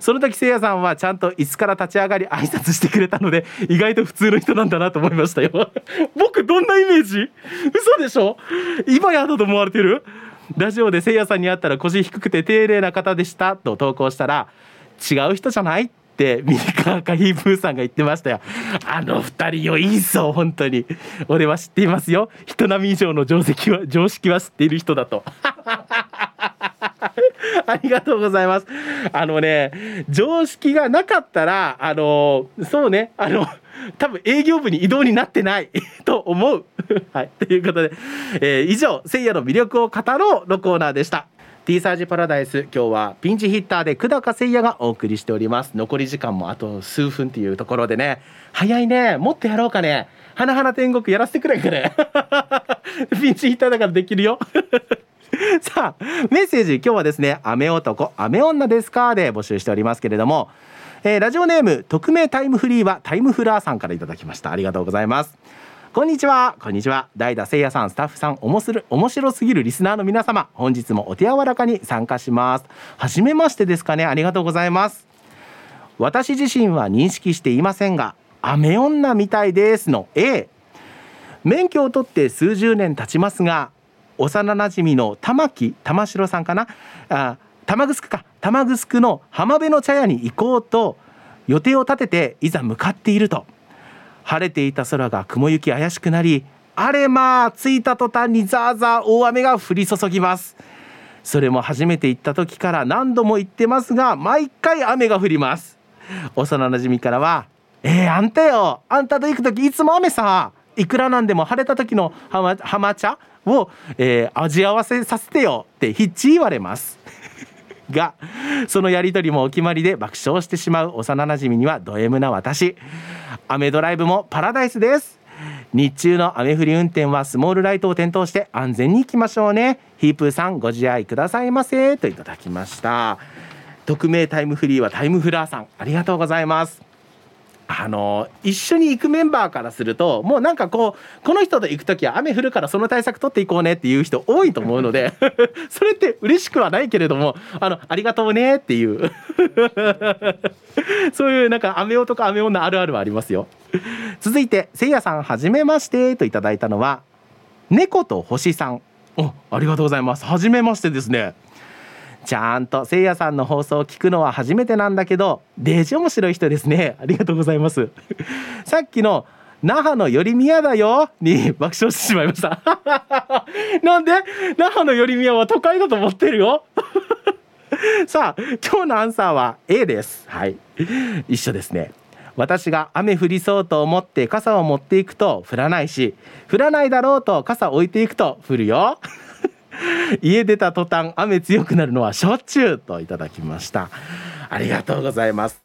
その時せいやさんはちゃんと椅子から立ち上がり挨拶してくれたので意外と普通の人なんだなと思いましたよ。僕どんなイメージ？嘘でしょ？今やだと思われてる？ラジオでせいやさんに会ったら腰低くて丁寧な方でした。と投稿したら違う人じゃないってミニカーカヒープーさんが言ってましたよ。あの二人よいいぞ本当に。俺は知っていますよ。人並み以上の定石は常識は知っている人だと。ありがとうございます。あのね、常識がなかったら、あの、そうね、あの、多分営業部に異動になってない と思う。はい。ということで、えー、以上、せいやの魅力を語ろうのコーナーでした。T サージパラダイス今日はピンチヒッターで久高誠也がお送りしております残り時間もあと数分っていうところでね早いねもっとやろうかね花々天国やらせてくれんかねピンチヒッターだからできるよ さあメッセージ今日はですね雨男雨女ですか？で募集しておりますけれども、えー、ラジオネーム匿名タイムフリーはタイムフラーさんからいただきました。ありがとうございます。こんにちは。こんにちは。代打せいやさんスタッフさんおもしろ面白すぎるリスナーの皆様本日もお手柔らかに参加します。初めましてですかね。ありがとうございます。私自身は認識していませんが雨女みたいですの A 免許を取って数十年経ちますが幼なじみの玉木玉城さんかな？あ玉城か。玉城の浜辺の茶屋に行こうと予定を立てていざ向かっていると。晴れていた空が雲行き怪しくなりあれまあ着いた途端にザーザー大雨が降り注ぎます。それも初めて行った時から何度も言ってますが毎回雨が降ります。幼なじみからは「えー、あんたよ。あんたと行く時いつも雨さ。いくらなんでも晴れた時の浜茶を、えー、味合わせさせてよってひっち言われます。がそのやり取りもお決まりで爆笑してしまう幼なじみにはド M な私。雨ドライブもパラダイスです。日中の雨降り運転はスモールライトを点灯して安全に行きましょうね。ヒープーさんご自愛くださいませ。といただきました。匿名タイムフリーはタイムフラーさん。ありがとうございます。あの一緒に行くメンバーからするともうなんかこうこの人と行く時は雨降るからその対策取っていこうねっていう人多いと思うので それって嬉しくはないけれどもあのありがとうねっていう。そういうなんか雨男雨女あるあるはありますよ。続いてせいやさんはじめましてといただいたのは猫と星さん。おありがとうございます。はじめましてですね。ちゃんとせいやさんの放送を聞くのは初めてなんだけどデジ面白い人ですね。ありがとうございます。さっきの那覇のより宮だよ。に 爆笑してしまいました。なんで？那覇のより宮は都会だと思ってるよ。さあ今日のアンサーは A です。はい。一緒ですね。私が雨降りそうと思って傘を持っていくと降らないし降らないだろうと傘置いていくと降るよ。家出た途端雨強くなるのはしょっちゅうといただきました。ありがとうございます。